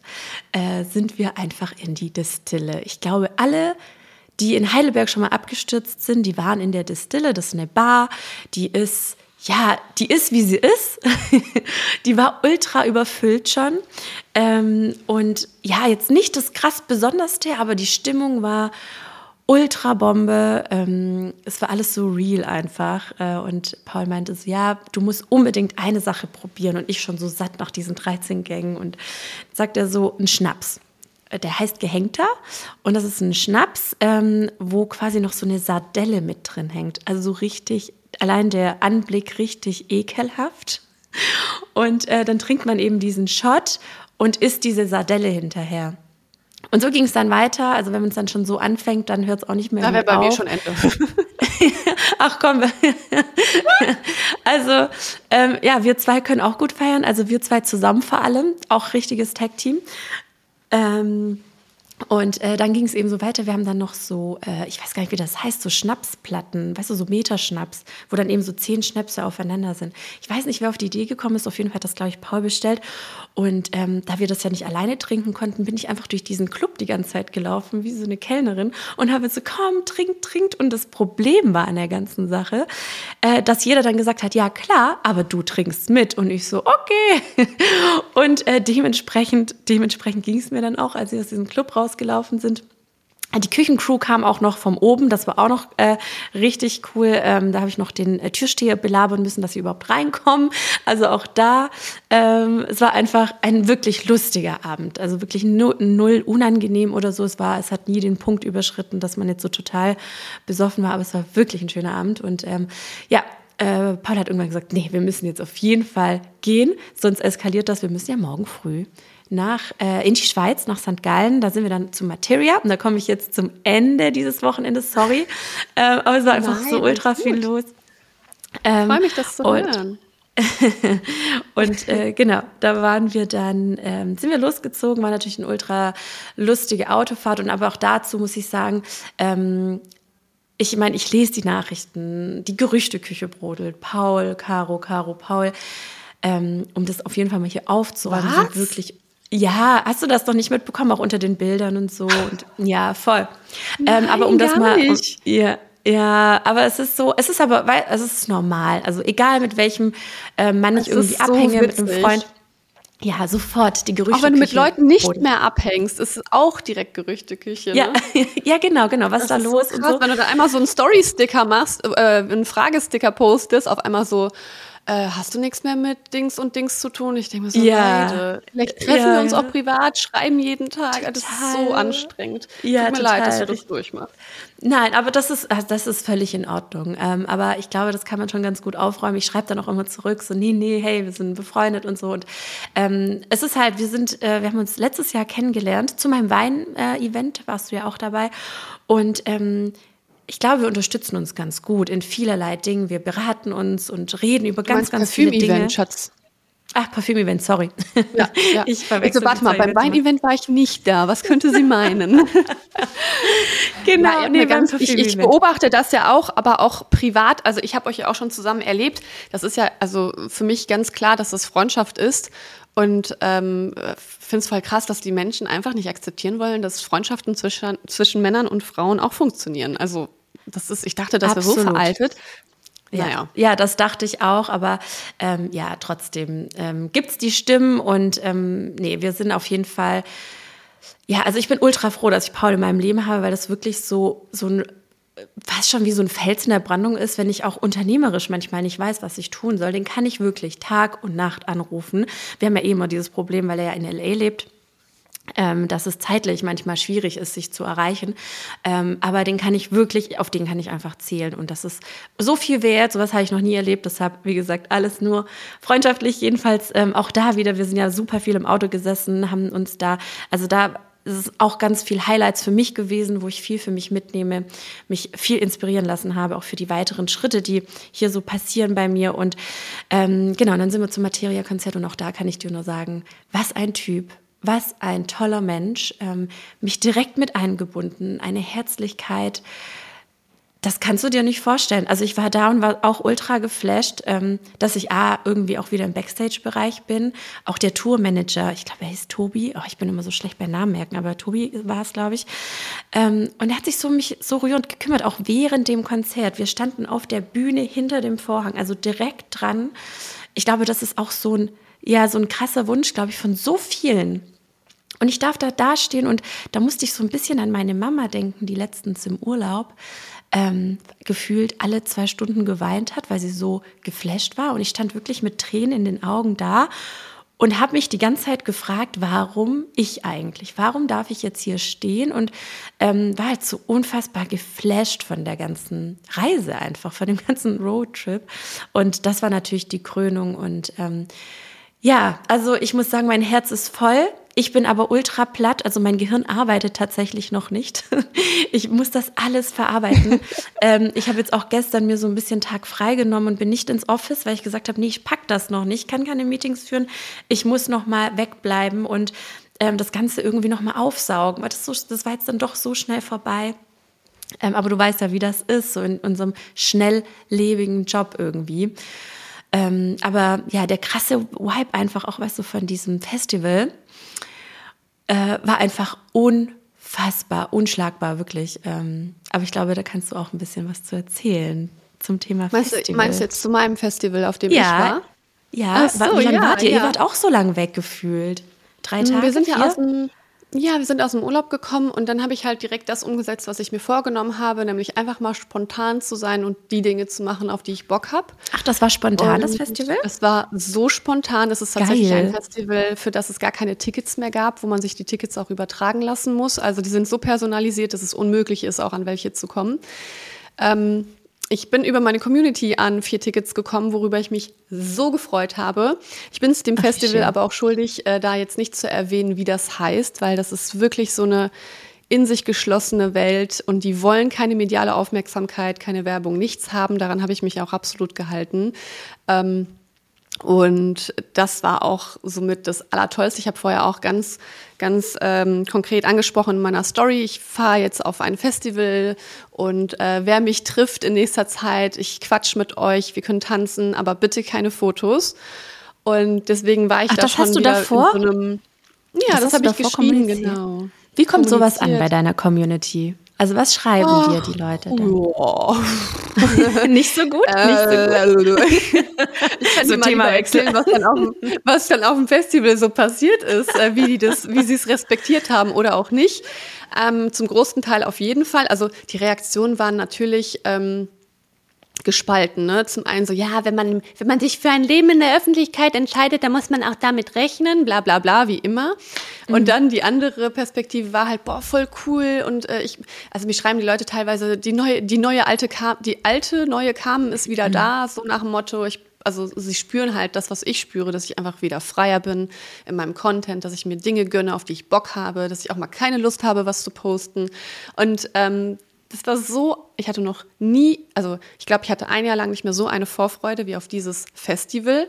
äh, sind wir einfach in die Distille. Ich glaube, alle, die in Heidelberg schon mal abgestürzt sind, die waren in der Distille. Das ist eine Bar, die ist ja, die ist, wie sie ist. die war ultra überfüllt schon. Ähm, und ja, jetzt nicht das krass Besonderste, aber die Stimmung war ultra Bombe. Ähm, es war alles so real einfach. Äh, und Paul meinte so, ja, du musst unbedingt eine Sache probieren. Und ich schon so satt nach diesen 13 Gängen. Und sagt er so, ein Schnaps äh, der heißt Gehängter und das ist ein Schnaps, ähm, wo quasi noch so eine Sardelle mit drin hängt. Also so richtig allein der Anblick richtig ekelhaft. Und äh, dann trinkt man eben diesen Shot und isst diese Sardelle hinterher. Und so ging es dann weiter. Also wenn man es dann schon so anfängt, dann hört es auch nicht mehr. Da wäre bei auf. mir schon Ende. Ach komm. also ähm, ja, wir zwei können auch gut feiern. Also wir zwei zusammen vor allem, auch richtiges Tag-Team. Ähm, und äh, dann ging es eben so weiter. Wir haben dann noch so, äh, ich weiß gar nicht, wie das heißt, so Schnapsplatten, weißt du, so Meterschnaps, wo dann eben so zehn Schnäpse aufeinander sind. Ich weiß nicht, wer auf die Idee gekommen ist. Auf jeden Fall hat das, glaube ich, Paul bestellt. Und ähm, da wir das ja nicht alleine trinken konnten, bin ich einfach durch diesen Club die ganze Zeit gelaufen, wie so eine Kellnerin, und habe so, komm, trink, trinkt. Und das Problem war an der ganzen Sache, äh, dass jeder dann gesagt hat, ja klar, aber du trinkst mit. Und ich so, okay. und äh, dementsprechend, dementsprechend ging es mir dann auch, als ich aus diesem Club raus rausgelaufen sind. Die Küchencrew kam auch noch vom oben, das war auch noch äh, richtig cool. Ähm, da habe ich noch den äh, Türsteher belabern müssen, dass sie überhaupt reinkommen. Also auch da, ähm, es war einfach ein wirklich lustiger Abend. Also wirklich null, null unangenehm oder so. Es war, es hat nie den Punkt überschritten, dass man jetzt so total besoffen war, aber es war wirklich ein schöner Abend. Und ähm, ja, äh, Paul hat irgendwann gesagt, nee, wir müssen jetzt auf jeden Fall gehen, sonst eskaliert das. Wir müssen ja morgen früh nach, äh, in die Schweiz, nach St. Gallen. Da sind wir dann zu Materia. Und da komme ich jetzt zum Ende dieses Wochenendes, sorry. Äh, aber es war einfach Nein, so ultra viel los. Ähm, ich freue mich, das zu hören. und äh, genau, da waren wir dann, ähm, sind wir losgezogen, war natürlich eine ultra lustige Autofahrt und aber auch dazu muss ich sagen, ähm, ich meine, ich lese die Nachrichten, die Gerüchteküche brodelt, Paul, Caro, Caro, Paul, ähm, um das auf jeden Fall mal hier aufzuräumen, sind wirklich ja, hast du das doch nicht mitbekommen, auch unter den Bildern und so. Und, ja, voll. Nein, ähm, aber um das mal. Um, ja, ja, aber es ist so, es ist aber, weil es ist normal. Also egal mit welchem äh, Mann ich irgendwie so abhänge, witzig. mit einem Freund. Ja, sofort die Gerüchte. Auch wenn du mit Leuten nicht Boden. mehr abhängst, ist es auch direkt Gerüchteküche. Ne? Ja, ja, genau, genau. Was ist da los? So krass, und so. Wenn du da einmal so einen Story-Sticker machst, äh, einen Fragesticker postest, auf einmal so, äh, hast du nichts mehr mit Dings und Dings zu tun? Ich denke mir so, ja. Leute, vielleicht treffen ja. wir uns auch privat, schreiben jeden Tag. Total. Das ist so anstrengend. Ja, Tut mir total. leid, dass du das durchmachst. Nein, aber das ist, also das ist völlig in Ordnung. Ähm, aber ich glaube, das kann man schon ganz gut aufräumen. Ich schreibe dann auch immer zurück, so, nee, nee, hey, wir sind befreundet und so. Und ähm, es ist halt, wir sind, äh, wir haben uns letztes Jahr kennengelernt. Zu meinem Wein-Event äh, warst du ja auch dabei. Und ähm, ich glaube, wir unterstützen uns ganz gut in vielerlei Dingen. Wir beraten uns und reden über ganz, ganz viele Dinge. Schatz. Ach, Parfüm-Event, sorry. Ja, ja. Ich verwechsel also, warte mal, beim Wein-Event war ich nicht da. Was könnte sie meinen? genau, Na, nee, ganz, ich, ich, beobachte das ja auch, aber auch privat. Also ich habe euch ja auch schon zusammen erlebt. Das ist ja also für mich ganz klar, dass das Freundschaft ist. Und ähm, finde es voll krass, dass die Menschen einfach nicht akzeptieren wollen, dass Freundschaften zwischen, zwischen Männern und Frauen auch funktionieren. Also das ist, ich dachte, das wäre so veraltet. Ja, naja. ja, das dachte ich auch, aber ähm, ja, trotzdem ähm, gibt es die Stimmen und ähm, nee, wir sind auf jeden Fall, ja, also ich bin ultra froh, dass ich Paul in meinem Leben habe, weil das wirklich so, so ein fast schon wie so ein Fels in der Brandung ist, wenn ich auch unternehmerisch manchmal nicht weiß, was ich tun soll, den kann ich wirklich Tag und Nacht anrufen. Wir haben ja eh immer dieses Problem, weil er ja in LA lebt ähm, dass es zeitlich manchmal schwierig ist, sich zu erreichen. Ähm, aber den kann ich wirklich, auf den kann ich einfach zählen. Und das ist so viel wert. Sowas habe ich noch nie erlebt. Deshalb, wie gesagt, alles nur freundschaftlich. Jedenfalls ähm, auch da wieder. Wir sind ja super viel im Auto gesessen, haben uns da, also da es ist auch ganz viel Highlights für mich gewesen, wo ich viel für mich mitnehme, mich viel inspirieren lassen habe, auch für die weiteren Schritte, die hier so passieren bei mir. Und ähm, genau, dann sind wir zum Materia-Konzert und auch da kann ich dir nur sagen, was ein Typ, was ein toller Mensch, ähm, mich direkt mit eingebunden, eine Herzlichkeit, das kannst du dir nicht vorstellen. Also ich war da und war auch ultra geflasht, ähm, dass ich A, irgendwie auch wieder im Backstage-Bereich bin. Auch der Tourmanager, ich glaube, er hieß Tobi. Oh, ich bin immer so schlecht bei Namen merken, aber Tobi war es, glaube ich. Ähm, und er hat sich so mich so rührend gekümmert, auch während dem Konzert. Wir standen auf der Bühne hinter dem Vorhang, also direkt dran. Ich glaube, das ist auch so ein, ja, so ein krasser Wunsch, glaube ich, von so vielen. Und ich darf da dastehen und da musste ich so ein bisschen an meine Mama denken, die letztens im Urlaub ähm, gefühlt alle zwei Stunden geweint hat, weil sie so geflasht war. Und ich stand wirklich mit Tränen in den Augen da und habe mich die ganze Zeit gefragt, warum ich eigentlich? Warum darf ich jetzt hier stehen? Und ähm, war halt so unfassbar geflasht von der ganzen Reise einfach, von dem ganzen Roadtrip. Und das war natürlich die Krönung. Und ähm, ja, also ich muss sagen, mein Herz ist voll. Ich bin aber ultra platt, also mein Gehirn arbeitet tatsächlich noch nicht. Ich muss das alles verarbeiten. ähm, ich habe jetzt auch gestern mir so ein bisschen Tag freigenommen und bin nicht ins Office, weil ich gesagt habe, nee, ich pack das noch nicht, ich kann keine Meetings führen. Ich muss noch mal wegbleiben und ähm, das Ganze irgendwie noch mal aufsaugen. Das, so, das war jetzt dann doch so schnell vorbei. Ähm, aber du weißt ja, wie das ist, so in unserem schnelllebigen Job irgendwie. Ähm, aber ja, der krasse Vibe einfach auch, weißt du, von diesem Festival äh, war einfach unfassbar, unschlagbar, wirklich. Ähm, aber ich glaube, da kannst du auch ein bisschen was zu erzählen zum Thema meinst Festival. Du, meinst du jetzt zu meinem Festival, auf dem ja, ich war? Ja, so, wie lange ja, wart ihr? Ja. Ihr wart auch so lange weggefühlt. Drei Tage? Wir sind ja aus dem ja, wir sind aus dem Urlaub gekommen und dann habe ich halt direkt das umgesetzt, was ich mir vorgenommen habe, nämlich einfach mal spontan zu sein und die Dinge zu machen, auf die ich Bock habe. Ach, das war spontan, und das Festival? Es war so spontan. Es ist tatsächlich Geil. ein Festival, für das es gar keine Tickets mehr gab, wo man sich die Tickets auch übertragen lassen muss. Also die sind so personalisiert, dass es unmöglich ist, auch an welche zu kommen. Ähm, ich bin über meine Community an vier Tickets gekommen, worüber ich mich so gefreut habe. Ich bin es dem Ach, Festival schön. aber auch schuldig, äh, da jetzt nicht zu erwähnen, wie das heißt, weil das ist wirklich so eine in sich geschlossene Welt und die wollen keine mediale Aufmerksamkeit, keine Werbung, nichts haben. Daran habe ich mich auch absolut gehalten. Ähm, und das war auch somit das Allertollste. Ich habe vorher auch ganz, ganz ähm, konkret angesprochen in meiner Story. Ich fahre jetzt auf ein Festival und äh, wer mich trifft in nächster Zeit, ich quatsch mit euch, wir können tanzen, aber bitte keine Fotos. Und deswegen war ich Ach, da das schon hast du davor? in so einem. Ja, das, das habe ich geschrieben, genau. Wie kommt sowas an bei deiner Community? Also was schreiben oh, dir die Leute dann? Oh. nicht so gut? Äh, nicht so gut. ich kann so dir mal Thema erzählen, was dann, auf, was dann auf dem Festival so passiert ist, äh, wie, die das, wie sie es respektiert haben oder auch nicht. Ähm, zum großen Teil auf jeden Fall. Also die Reaktionen waren natürlich... Ähm, gespalten. Ne? Zum einen so, ja, wenn man, wenn man sich für ein Leben in der Öffentlichkeit entscheidet, dann muss man auch damit rechnen, bla bla bla, wie immer. Mhm. Und dann die andere Perspektive war halt, boah, voll cool. Und äh, ich, also mich schreiben die Leute teilweise, die neue, die neue alte Kam, die alte neue Carmen ist wieder mhm. da, so nach dem Motto, ich also sie spüren halt das, was ich spüre, dass ich einfach wieder freier bin in meinem Content, dass ich mir Dinge gönne, auf die ich Bock habe, dass ich auch mal keine Lust habe, was zu posten. Und ähm, das war so, ich hatte noch nie, also ich glaube, ich hatte ein Jahr lang nicht mehr so eine Vorfreude wie auf dieses Festival.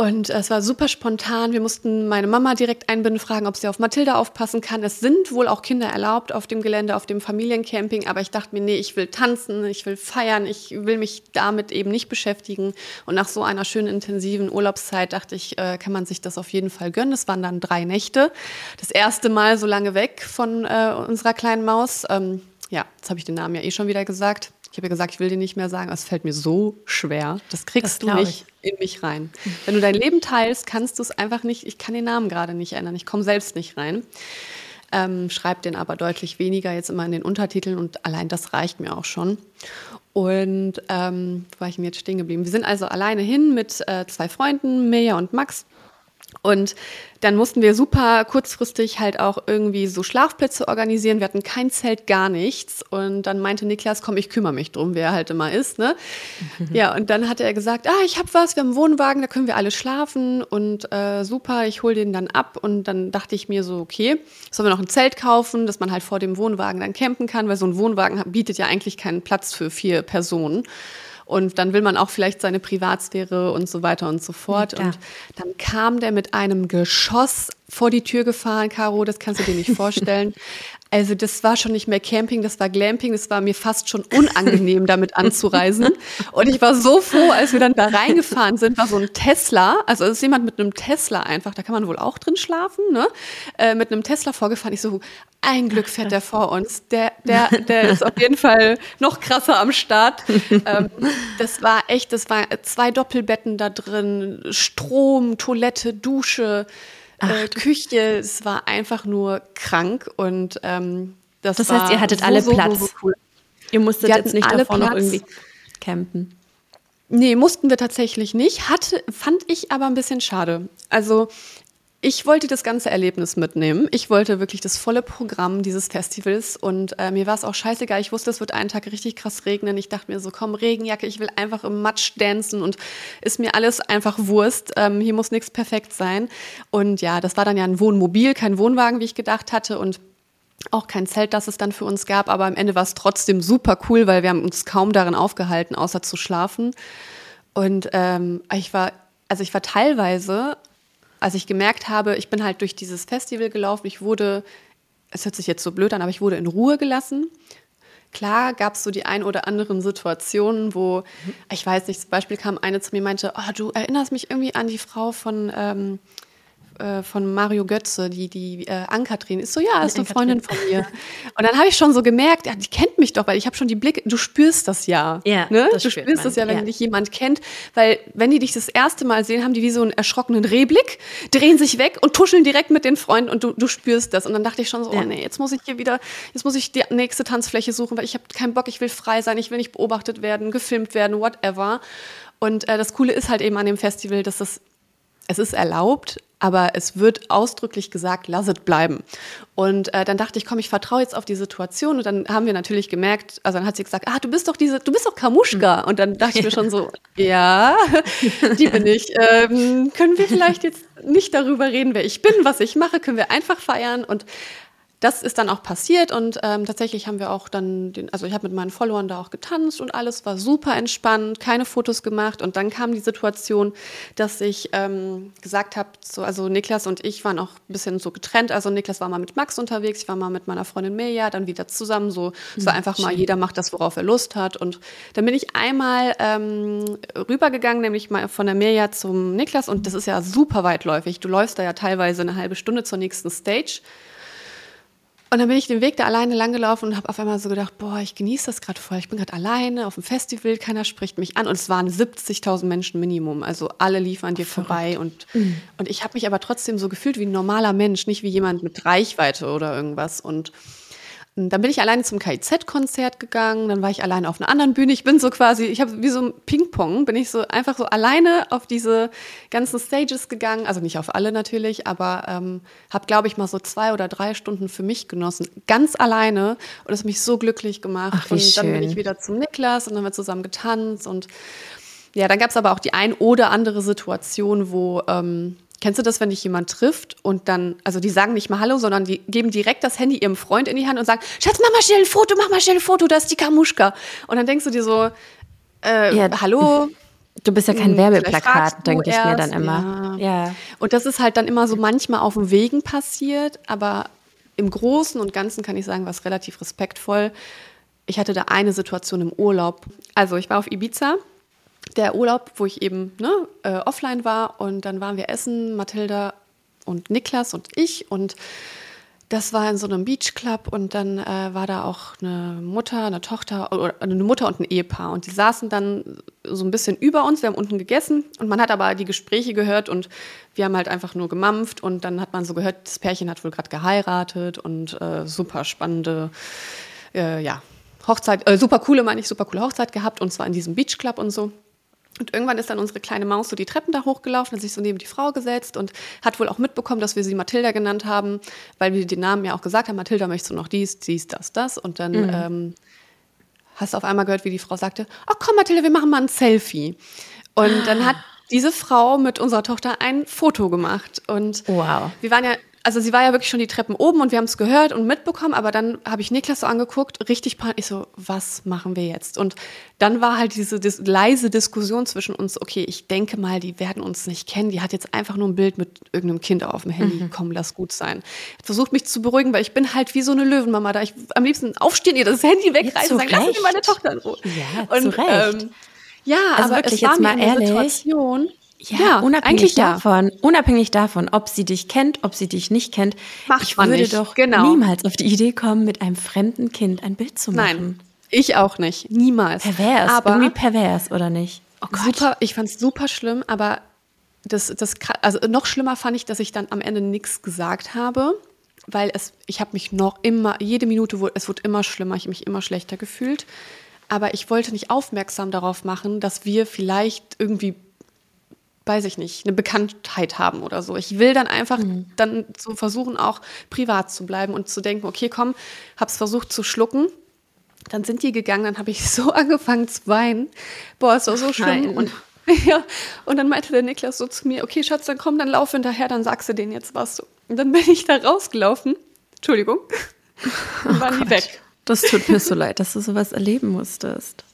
Und es war super spontan. Wir mussten meine Mama direkt einbinden, fragen, ob sie auf Mathilda aufpassen kann. Es sind wohl auch Kinder erlaubt auf dem Gelände, auf dem Familiencamping. Aber ich dachte mir, nee, ich will tanzen, ich will feiern, ich will mich damit eben nicht beschäftigen. Und nach so einer schönen intensiven Urlaubszeit dachte ich, äh, kann man sich das auf jeden Fall gönnen. Es waren dann drei Nächte. Das erste Mal so lange weg von äh, unserer kleinen Maus. Ähm, ja, jetzt habe ich den Namen ja eh schon wieder gesagt. Ich habe ja gesagt, ich will den nicht mehr sagen, es fällt mir so schwer. Das kriegst das du nicht ich. in mich rein. Wenn du dein Leben teilst, kannst du es einfach nicht, ich kann den Namen gerade nicht ändern, ich komme selbst nicht rein. Ähm, schreib den aber deutlich weniger jetzt immer in den Untertiteln und allein das reicht mir auch schon. Und ähm, wo war ich mir jetzt stehen geblieben? Wir sind also alleine hin mit äh, zwei Freunden, Meja und Max. Und dann mussten wir super kurzfristig halt auch irgendwie so Schlafplätze organisieren. Wir hatten kein Zelt, gar nichts. Und dann meinte Niklas, komm, ich kümmere mich drum, wer halt immer ist. Ne? Ja, und dann hat er gesagt, ah, ich habe was, wir haben einen Wohnwagen, da können wir alle schlafen. Und äh, super, ich hole den dann ab. Und dann dachte ich mir so, okay, sollen wir noch ein Zelt kaufen, dass man halt vor dem Wohnwagen dann campen kann, weil so ein Wohnwagen bietet ja eigentlich keinen Platz für vier Personen. Und dann will man auch vielleicht seine Privatsphäre und so weiter und so fort. Ja, und dann kam der mit einem Geschoss vor die Tür gefahren, Caro, das kannst du dir nicht vorstellen. Also das war schon nicht mehr Camping, das war Glamping, das war mir fast schon unangenehm, damit anzureisen. Und ich war so froh, als wir dann da reingefahren sind, war so ein Tesla, also es ist jemand mit einem Tesla einfach, da kann man wohl auch drin schlafen, ne? Äh, mit einem Tesla vorgefahren. Ich so, ein Glück fährt der vor uns. Der, der, der ist auf jeden Fall noch krasser am Start. Ähm, das war echt, das war zwei Doppelbetten da drin, Strom, Toilette, Dusche. Ach, äh, Küche, es war einfach nur krank und ähm, das, das heißt, ihr hattet so, alle Platz. So, so cool. Ihr musstet jetzt nicht davor Platz. noch irgendwie campen. Nee, mussten wir tatsächlich nicht. Hatte, fand ich aber ein bisschen schade. Also ich wollte das ganze Erlebnis mitnehmen. Ich wollte wirklich das volle Programm dieses Festivals und äh, mir war es auch scheißegal. Ich wusste, es wird einen Tag richtig krass regnen. Ich dachte mir so, komm, Regenjacke, ich will einfach im Matsch dancen und ist mir alles einfach Wurst. Ähm, hier muss nichts perfekt sein. Und ja, das war dann ja ein Wohnmobil, kein Wohnwagen, wie ich gedacht hatte und auch kein Zelt, das es dann für uns gab, aber am Ende war es trotzdem super cool, weil wir haben uns kaum darin aufgehalten, außer zu schlafen. Und ähm, ich war, also ich war teilweise als ich gemerkt habe, ich bin halt durch dieses Festival gelaufen, ich wurde, es hört sich jetzt so blöd an, aber ich wurde in Ruhe gelassen. Klar gab es so die ein oder anderen Situationen, wo, ich weiß nicht, zum Beispiel kam eine zu mir und meinte, oh, du erinnerst mich irgendwie an die Frau von, ähm, äh, von Mario Götze, die, die äh, Ankatrin, ist so, ja, ist eine Freundin von mir. Und dann habe ich schon so gemerkt, ja, die kennt mich doch, weil ich habe schon die Blicke, du spürst das ja. Ja, ne? das Du spürst man. das ja, wenn ja. dich jemand kennt, weil wenn die dich das erste Mal sehen, haben die wie so einen erschrockenen Rehblick, drehen sich weg und tuscheln direkt mit den Freunden und du, du spürst das. Und dann dachte ich schon so, oh nee, jetzt muss ich hier wieder, jetzt muss ich die nächste Tanzfläche suchen, weil ich habe keinen Bock, ich will frei sein, ich will nicht beobachtet werden, gefilmt werden, whatever. Und äh, das Coole ist halt eben an dem Festival, dass das es ist erlaubt, aber es wird ausdrücklich gesagt, lass es bleiben. Und äh, dann dachte ich, komm, ich vertraue jetzt auf die Situation. Und dann haben wir natürlich gemerkt, also dann hat sie gesagt, ah, du bist doch diese, du bist doch Kamuschka. Und dann dachte ich mir schon so, ja, die bin ich. Ähm, können wir vielleicht jetzt nicht darüber reden, wer ich bin, was ich mache? Können wir einfach feiern? Und das ist dann auch passiert und ähm, tatsächlich haben wir auch dann, den, also ich habe mit meinen Followern da auch getanzt und alles war super entspannt, keine Fotos gemacht und dann kam die Situation, dass ich ähm, gesagt habe, so, also Niklas und ich waren auch ein bisschen so getrennt, also Niklas war mal mit Max unterwegs, ich war mal mit meiner Freundin Mirja, dann wieder zusammen, so, es war mhm, einfach mal, jeder macht das, worauf er Lust hat. Und dann bin ich einmal ähm, rübergegangen, nämlich mal von der Mirja zum Niklas. Und das ist ja super weitläufig, du läufst da ja teilweise eine halbe Stunde zur nächsten Stage und dann bin ich den Weg da alleine langgelaufen und habe auf einmal so gedacht, boah, ich genieße das gerade voll. Ich bin gerade alleine auf dem Festival, keiner spricht mich an und es waren 70.000 Menschen Minimum. Also alle liefen an dir Verrückt. vorbei und, mhm. und ich habe mich aber trotzdem so gefühlt wie ein normaler Mensch, nicht wie jemand mit Reichweite oder irgendwas. Und dann bin ich alleine zum KIZ-Konzert gegangen, dann war ich alleine auf einer anderen Bühne. Ich bin so quasi, ich habe wie so ein Ping-Pong, bin ich so einfach so alleine auf diese ganzen Stages gegangen. Also nicht auf alle natürlich, aber ähm, habe, glaube ich, mal so zwei oder drei Stunden für mich genossen. Ganz alleine. Und das hat mich so glücklich gemacht. Ach, und dann bin ich wieder zum Niklas und dann haben wir zusammen getanzt. Und ja, dann gab es aber auch die ein oder andere Situation, wo. Ähm, Kennst du das, wenn dich jemand trifft und dann, also die sagen nicht mal Hallo, sondern die geben direkt das Handy ihrem Freund in die Hand und sagen, Schatz, mach mal schnell ein Foto, mach mal schnell ein Foto, da ist die Kamuschka. Und dann denkst du dir so, äh, ja. hallo, Du bist ja kein hm, Werbeplakat, denke ich mir dann immer. Ja. ja. Und das ist halt dann immer so manchmal auf dem Wegen passiert, aber im Großen und Ganzen kann ich sagen, war es relativ respektvoll. Ich hatte da eine Situation im Urlaub. Also ich war auf Ibiza der Urlaub, wo ich eben ne, äh, offline war und dann waren wir essen, Mathilda und Niklas und ich und das war in so einem Beachclub und dann äh, war da auch eine Mutter, eine Tochter oder eine Mutter und ein Ehepaar und die saßen dann so ein bisschen über uns. Wir haben unten gegessen und man hat aber die Gespräche gehört und wir haben halt einfach nur gemampft und dann hat man so gehört, das Pärchen hat wohl gerade geheiratet und äh, super spannende, äh, ja Hochzeit, äh, super coole meine ich, super coole Hochzeit gehabt und zwar in diesem Beachclub und so. Und irgendwann ist dann unsere kleine Maus so die Treppen da hochgelaufen, hat sich so neben die Frau gesetzt und hat wohl auch mitbekommen, dass wir sie Mathilda genannt haben, weil wir den Namen ja auch gesagt haben, Mathilda möchtest du noch dies, dies, das, das. Und dann Mhm. ähm, hast du auf einmal gehört, wie die Frau sagte, ach komm Mathilda, wir machen mal ein Selfie. Und dann hat diese Frau mit unserer Tochter ein Foto gemacht. Und Wow. wir waren ja, also sie war ja wirklich schon die Treppen oben und wir haben es gehört und mitbekommen, aber dann habe ich Niklas so angeguckt, richtig panisch, ich so, was machen wir jetzt? Und dann war halt diese dis leise Diskussion zwischen uns, okay, ich denke mal, die werden uns nicht kennen, die hat jetzt einfach nur ein Bild mit irgendeinem Kind auf dem Handy, komm, lass gut sein. Versucht mich zu beruhigen, weil ich bin halt wie so eine Löwenmama da. Ich am liebsten aufstehen, ihr das Handy wegreißen und sagen, Sie Recht. meine Tochter in Ruhe. Ja, und, zu Recht. Ähm, ja, Also aber wirklich es war jetzt mal mir in der ehrlich. Situation, Ja, unabhängig eigentlich ja. davon, unabhängig davon, ob sie dich kennt, ob sie dich nicht kennt, Macht ich würde nicht, doch genau. niemals auf die Idee kommen, mit einem fremden Kind ein Bild zu machen. Nein, ich auch nicht, niemals. Pervers, aber irgendwie pervers, oder nicht? Oh Gott. super, ich fand es super schlimm, aber das, das, also noch schlimmer fand ich, dass ich dann am Ende nichts gesagt habe, weil es, ich habe mich noch immer, jede Minute, wurde, es wurde immer schlimmer, ich habe mich immer schlechter gefühlt. Aber ich wollte nicht aufmerksam darauf machen, dass wir vielleicht irgendwie, weiß ich nicht, eine Bekanntheit haben oder so. Ich will dann einfach dann so versuchen, auch privat zu bleiben und zu denken, okay, komm, hab's versucht zu schlucken. Dann sind die gegangen, dann habe ich so angefangen zu weinen. Boah, es war so schlimm. Und, ja, und dann meinte der Niklas so zu mir, okay, Schatz, dann komm, dann lauf hinterher, dann sagst du denen jetzt was. Und dann bin ich da rausgelaufen. Entschuldigung. Dann waren die weg. Das tut mir so leid, dass du sowas erleben musstest.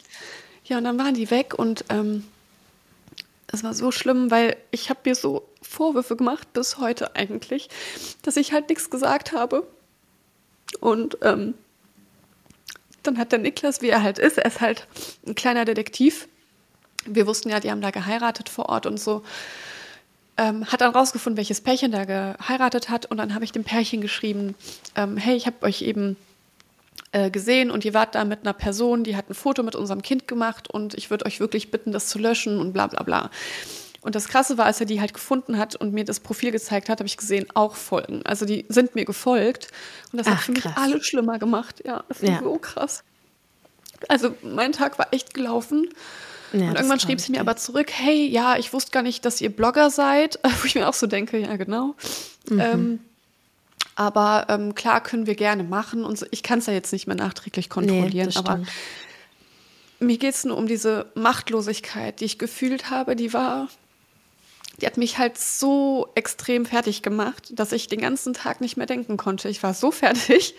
Ja, und dann waren die weg und ähm, es war so schlimm, weil ich habe mir so Vorwürfe gemacht, bis heute eigentlich, dass ich halt nichts gesagt habe. Und ähm, dann hat der Niklas, wie er halt ist, er ist halt ein kleiner Detektiv. Wir wussten ja, die haben da geheiratet vor Ort und so. Ähm, hat dann rausgefunden, welches Pärchen da geheiratet hat. Und dann habe ich dem Pärchen geschrieben, ähm, hey, ich habe euch eben äh, gesehen und ihr wart da mit einer Person, die hat ein Foto mit unserem Kind gemacht und ich würde euch wirklich bitten, das zu löschen und bla bla bla. Und das Krasse war, als er die halt gefunden hat und mir das Profil gezeigt hat, habe ich gesehen, auch Folgen. Also die sind mir gefolgt und das hat Ach, für mich krass. alles schlimmer gemacht. Ja, das Ja. so krass. Also mein Tag war echt gelaufen. Ja, und irgendwann schrieb sie mir aber zurück, hey, ja, ich wusste gar nicht, dass ihr Blogger seid. Wo ich mir auch so denke, ja, genau. Mhm. Ähm, aber ähm, klar können wir gerne machen. Und so. ich kann es ja jetzt nicht mehr nachträglich kontrollieren. das aber mir geht es nur um diese Machtlosigkeit, die ich gefühlt habe. Die war, die hat mich halt so extrem fertig gemacht, dass ich den ganzen Tag nicht mehr denken konnte. Ich war so fertig.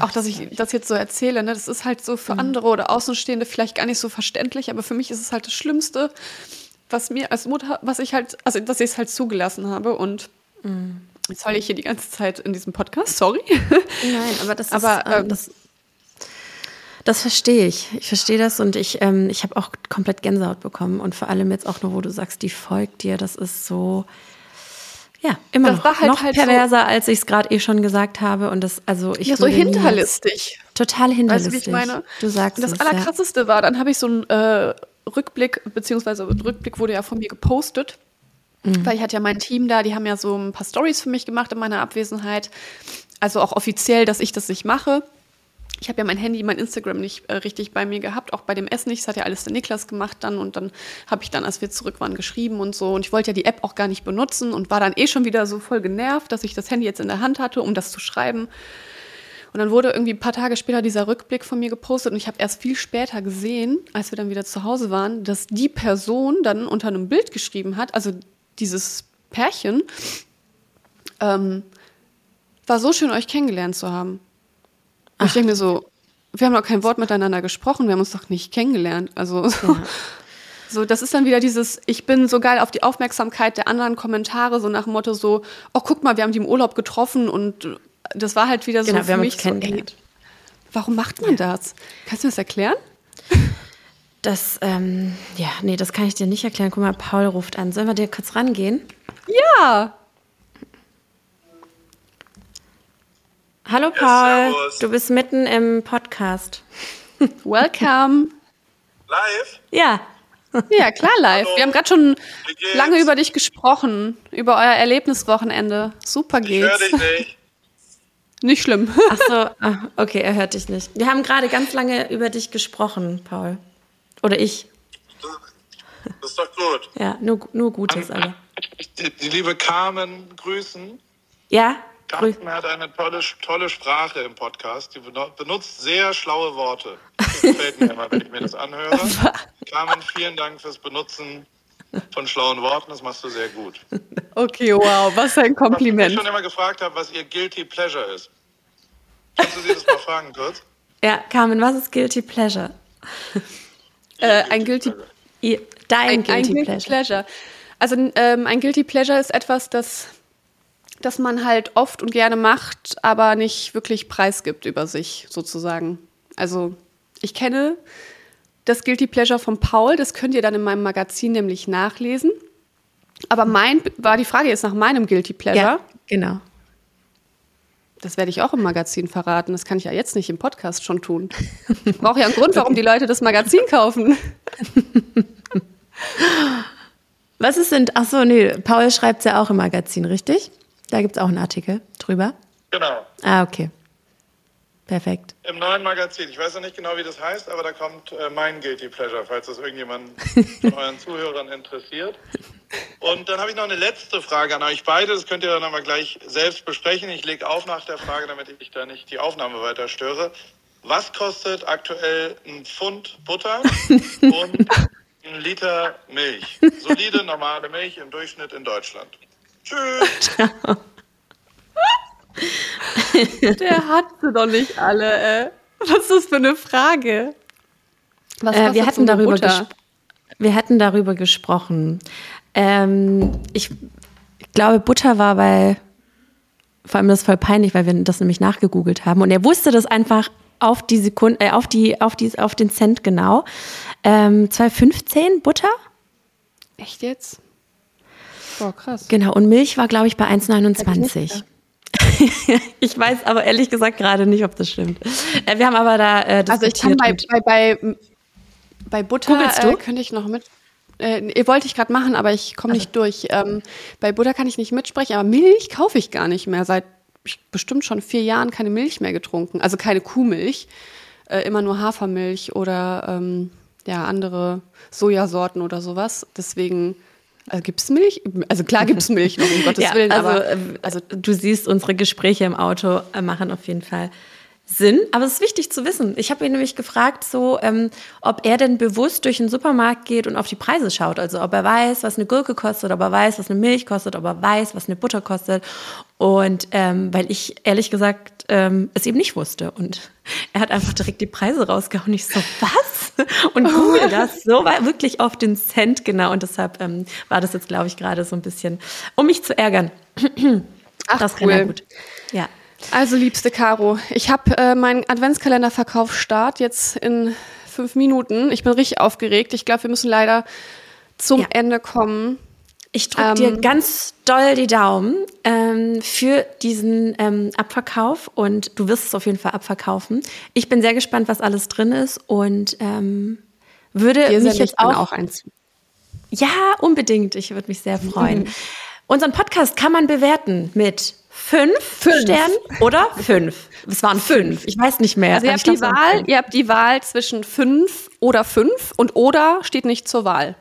Auch, dass ich das jetzt so erzähle. Ne? Das ist halt so Mhm. für andere oder Außenstehende vielleicht gar nicht so verständlich, aber für mich ist es halt das Schlimmste, was mir als Mutter, was ich halt, also dass ich es halt zugelassen habe und Mhm. Jetzt heule ich hier die ganze Zeit in diesem Podcast, sorry. Nein, aber das Aber, ist, äh, ähm, das, das verstehe ich. Ich verstehe das und ich, ähm, ich habe auch komplett Gänsehaut bekommen und vor allem jetzt auch nur, wo du sagst, die folgt dir, das ist so, ja, immer Das noch, war halt noch halt so- perverser, als ich es gerade eh schon gesagt habe und das, also ich ja, so hinterlistig. Total Weißt hinterlistig. du, wie ich meine? Du sagst Und das es, ja. Allerkrasseste war, dann habe ich so einen äh, Rückblick, beziehungsweise Rückblick wurde ja von mir gepostet. Mhm. Weil ich hatte ja mein Team da, die haben ja so ein paar Stories für mich gemacht in meiner Abwesenheit. Also auch offiziell, dass ich das nicht mache. Ich habe ja mein Handy, mein Instagram nicht äh, richtig bei mir gehabt, auch bei dem Essen nicht. Das hat ja alles der Niklas gemacht dann und dann habe ich dann, als wir zurück waren, geschrieben und so. Und ich wollte ja die App auch gar nicht benutzen und war dann eh schon wieder so voll genervt, dass ich das Handy jetzt in der Hand hatte, um das zu schreiben. Und dann wurde irgendwie ein paar Tage später dieser Rückblick von mir gepostet und ich habe erst viel später gesehen, als wir dann wieder zu Hause waren, dass die Person dann unter einem Bild geschrieben hat, also dieses Pärchen, ähm, war so schön, euch kennengelernt zu haben. Und ich denke mir so, wir haben doch kein Wort miteinander gesprochen, wir haben uns doch nicht kennengelernt. Also so, so, das ist dann wieder dieses, ich bin so geil auf die Aufmerksamkeit der anderen Kommentare, so nach dem Motto so, oh, guck mal, wir haben die im Urlaub getroffen und das war halt wieder so Genau, für wir haben mich uns so, ey, kennengelernt. warum macht man das? Kannst du mir das erklären? Das, ähm, ja, nee, das kann ich dir nicht erklären. Guck mal, Paul ruft an. Sollen wir dir kurz rangehen? Ja. Hallo Paul, servus. du bist mitten im Podcast. Welcome. Live? Ja, Ja, klar, live. Hallo. Wir haben gerade schon geht's? lange über dich gesprochen, über euer Erlebniswochenende. Super Ich höre geht's. dich nicht. Nicht schlimm. ach so, ah, okay, er hört dich nicht. Wir haben gerade ganz lange über dich gesprochen, Paul. Oder ich. Das ist doch gut. Ja, nur, nur Gutes, aber. Die, die liebe Carmen grüßen. Ja. Carmen hat eine tolle, tolle Sprache im Podcast. Die benutzt sehr schlaue Worte. Das gefällt mir immer, wenn ich mir das anhöre. Carmen, vielen Dank fürs Benutzen von schlauen Worten. Das machst du sehr gut. Okay, wow, was ein Was ich Kompliment. schon immer gefragt habe, was ihr Guilty Pleasure ist. Kannst du sie das mal fragen kurz? Ja, Carmen, was ist Guilty Pleasure? Äh, ein Guilty Dein ein, Guilty, ein Guilty Pleasure. Pleasure. Also ähm, ein Guilty Pleasure ist etwas, das, das man halt oft und gerne macht, aber nicht wirklich preisgibt über sich sozusagen. Also ich kenne das Guilty Pleasure von Paul, das könnt ihr dann in meinem Magazin nämlich nachlesen. Aber mein war die Frage jetzt nach meinem Guilty Pleasure. Ja, genau. Das werde ich auch im Magazin verraten. Das kann ich ja jetzt nicht im Podcast schon tun. Ich brauche ja einen Grund, warum die Leute das Magazin kaufen. Was ist denn, ach so, nee, Paul schreibt es ja auch im Magazin, richtig? Da gibt es auch einen Artikel drüber. Genau. Ah, okay. Perfekt. Im neuen Magazin. Ich weiß noch nicht genau, wie das heißt, aber da kommt äh, mein Guilty Pleasure, falls das irgendjemand von euren Zuhörern interessiert. Und dann habe ich noch eine letzte Frage an euch beide. Das könnt ihr dann aber gleich selbst besprechen. Ich lege auf nach der Frage, damit ich da nicht die Aufnahme weiter störe. Was kostet aktuell ein Pfund Butter und ein Liter Milch? Solide, normale Milch im Durchschnitt in Deutschland. Tschüss. Der hat sie doch nicht alle. Äh. Was ist das für eine Frage? Was Äh, wir, kostet hatten darüber wir hatten darüber gesprochen. Ähm, ich, glaube, Butter war bei, vor allem das ist voll peinlich, weil wir das nämlich nachgegoogelt haben. Und er wusste das einfach auf die Sekunde, äh, auf die, auf die, auf den Cent genau. Ähm, 2,15 Butter? Echt jetzt? Boah, krass. Genau. Und Milch war, glaube ich, bei Hätte 1,29. ich weiß aber ehrlich gesagt gerade nicht, ob das stimmt. Äh, wir haben aber da äh, Also ich kann bei, bei, bei, bei Butter äh, könnte ich noch mit. Äh, ihr wollte ich gerade machen, aber ich komme nicht durch. Ähm, bei Butter kann ich nicht mitsprechen, aber Milch kaufe ich gar nicht mehr. Seit ich, bestimmt schon vier Jahren keine Milch mehr getrunken. Also keine Kuhmilch, äh, immer nur Hafermilch oder ähm, ja, andere Sojasorten oder sowas. Deswegen also gibt es Milch? Also klar gibt es Milch noch, um Gottes ja, Willen. also, aber ähm, also du siehst, unsere Gespräche im Auto äh, machen auf jeden Fall Sinn. Aber es ist wichtig zu wissen. Ich habe ihn nämlich gefragt, so, ähm, ob er denn bewusst durch den Supermarkt geht und auf die Preise schaut. Also ob er weiß, was eine Gurke kostet, ob er weiß, was eine Milch kostet, ob er weiß, was eine Butter kostet. Und ähm, weil ich ehrlich gesagt ähm, es eben nicht wusste. Und er hat einfach direkt die Preise rausgehauen. Ich so, was? Und google das so war wirklich auf den Cent genau. Und deshalb ähm, war das jetzt, glaube ich, gerade so ein bisschen, um mich zu ärgern. Ach, das cool. kann gut. Ja. Also, liebste Caro, ich habe äh, meinen Adventskalenderverkauf Start jetzt in fünf Minuten. Ich bin richtig aufgeregt. Ich glaube, wir müssen leider zum Ja. Ende kommen. Ich drücke Ähm, dir ganz doll die Daumen ähm, für diesen ähm, Abverkauf und du wirst es auf jeden Fall abverkaufen. Ich bin sehr gespannt, was alles drin ist und ähm, würde Wir mich jetzt auch, auch eins. ja unbedingt, ich würde mich sehr freuen. Unseren Podcast kann man bewerten mit fünf, Sternen oder fünf. Es waren fünf. Ich weiß nicht mehr. Also, ihr habt, die Wahl, fünf. ihr habt die Wahl zwischen fünf oder fünf und oder steht nicht zur Wahl.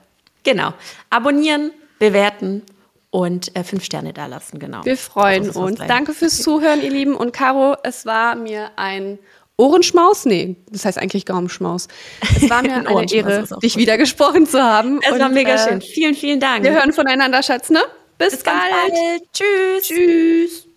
Genau. Abonnieren, bewerten und äh, fünf Sterne dalassen. Genau. Wir freuen uns. Danke fürs Zuhören, ihr Lieben. Und Caro, es war mir ein Ohrenschmaus? Nee, das heißt eigentlich Gaumenschmaus. Es war mir Ein eine Ehre, dich gut. wieder gesprochen zu haben. Es war Und, mega äh, schön. Vielen, vielen Dank. Wir hören voneinander, Schatz, ne? Bis, Bis bald. bald. Tschüss. Tschüss.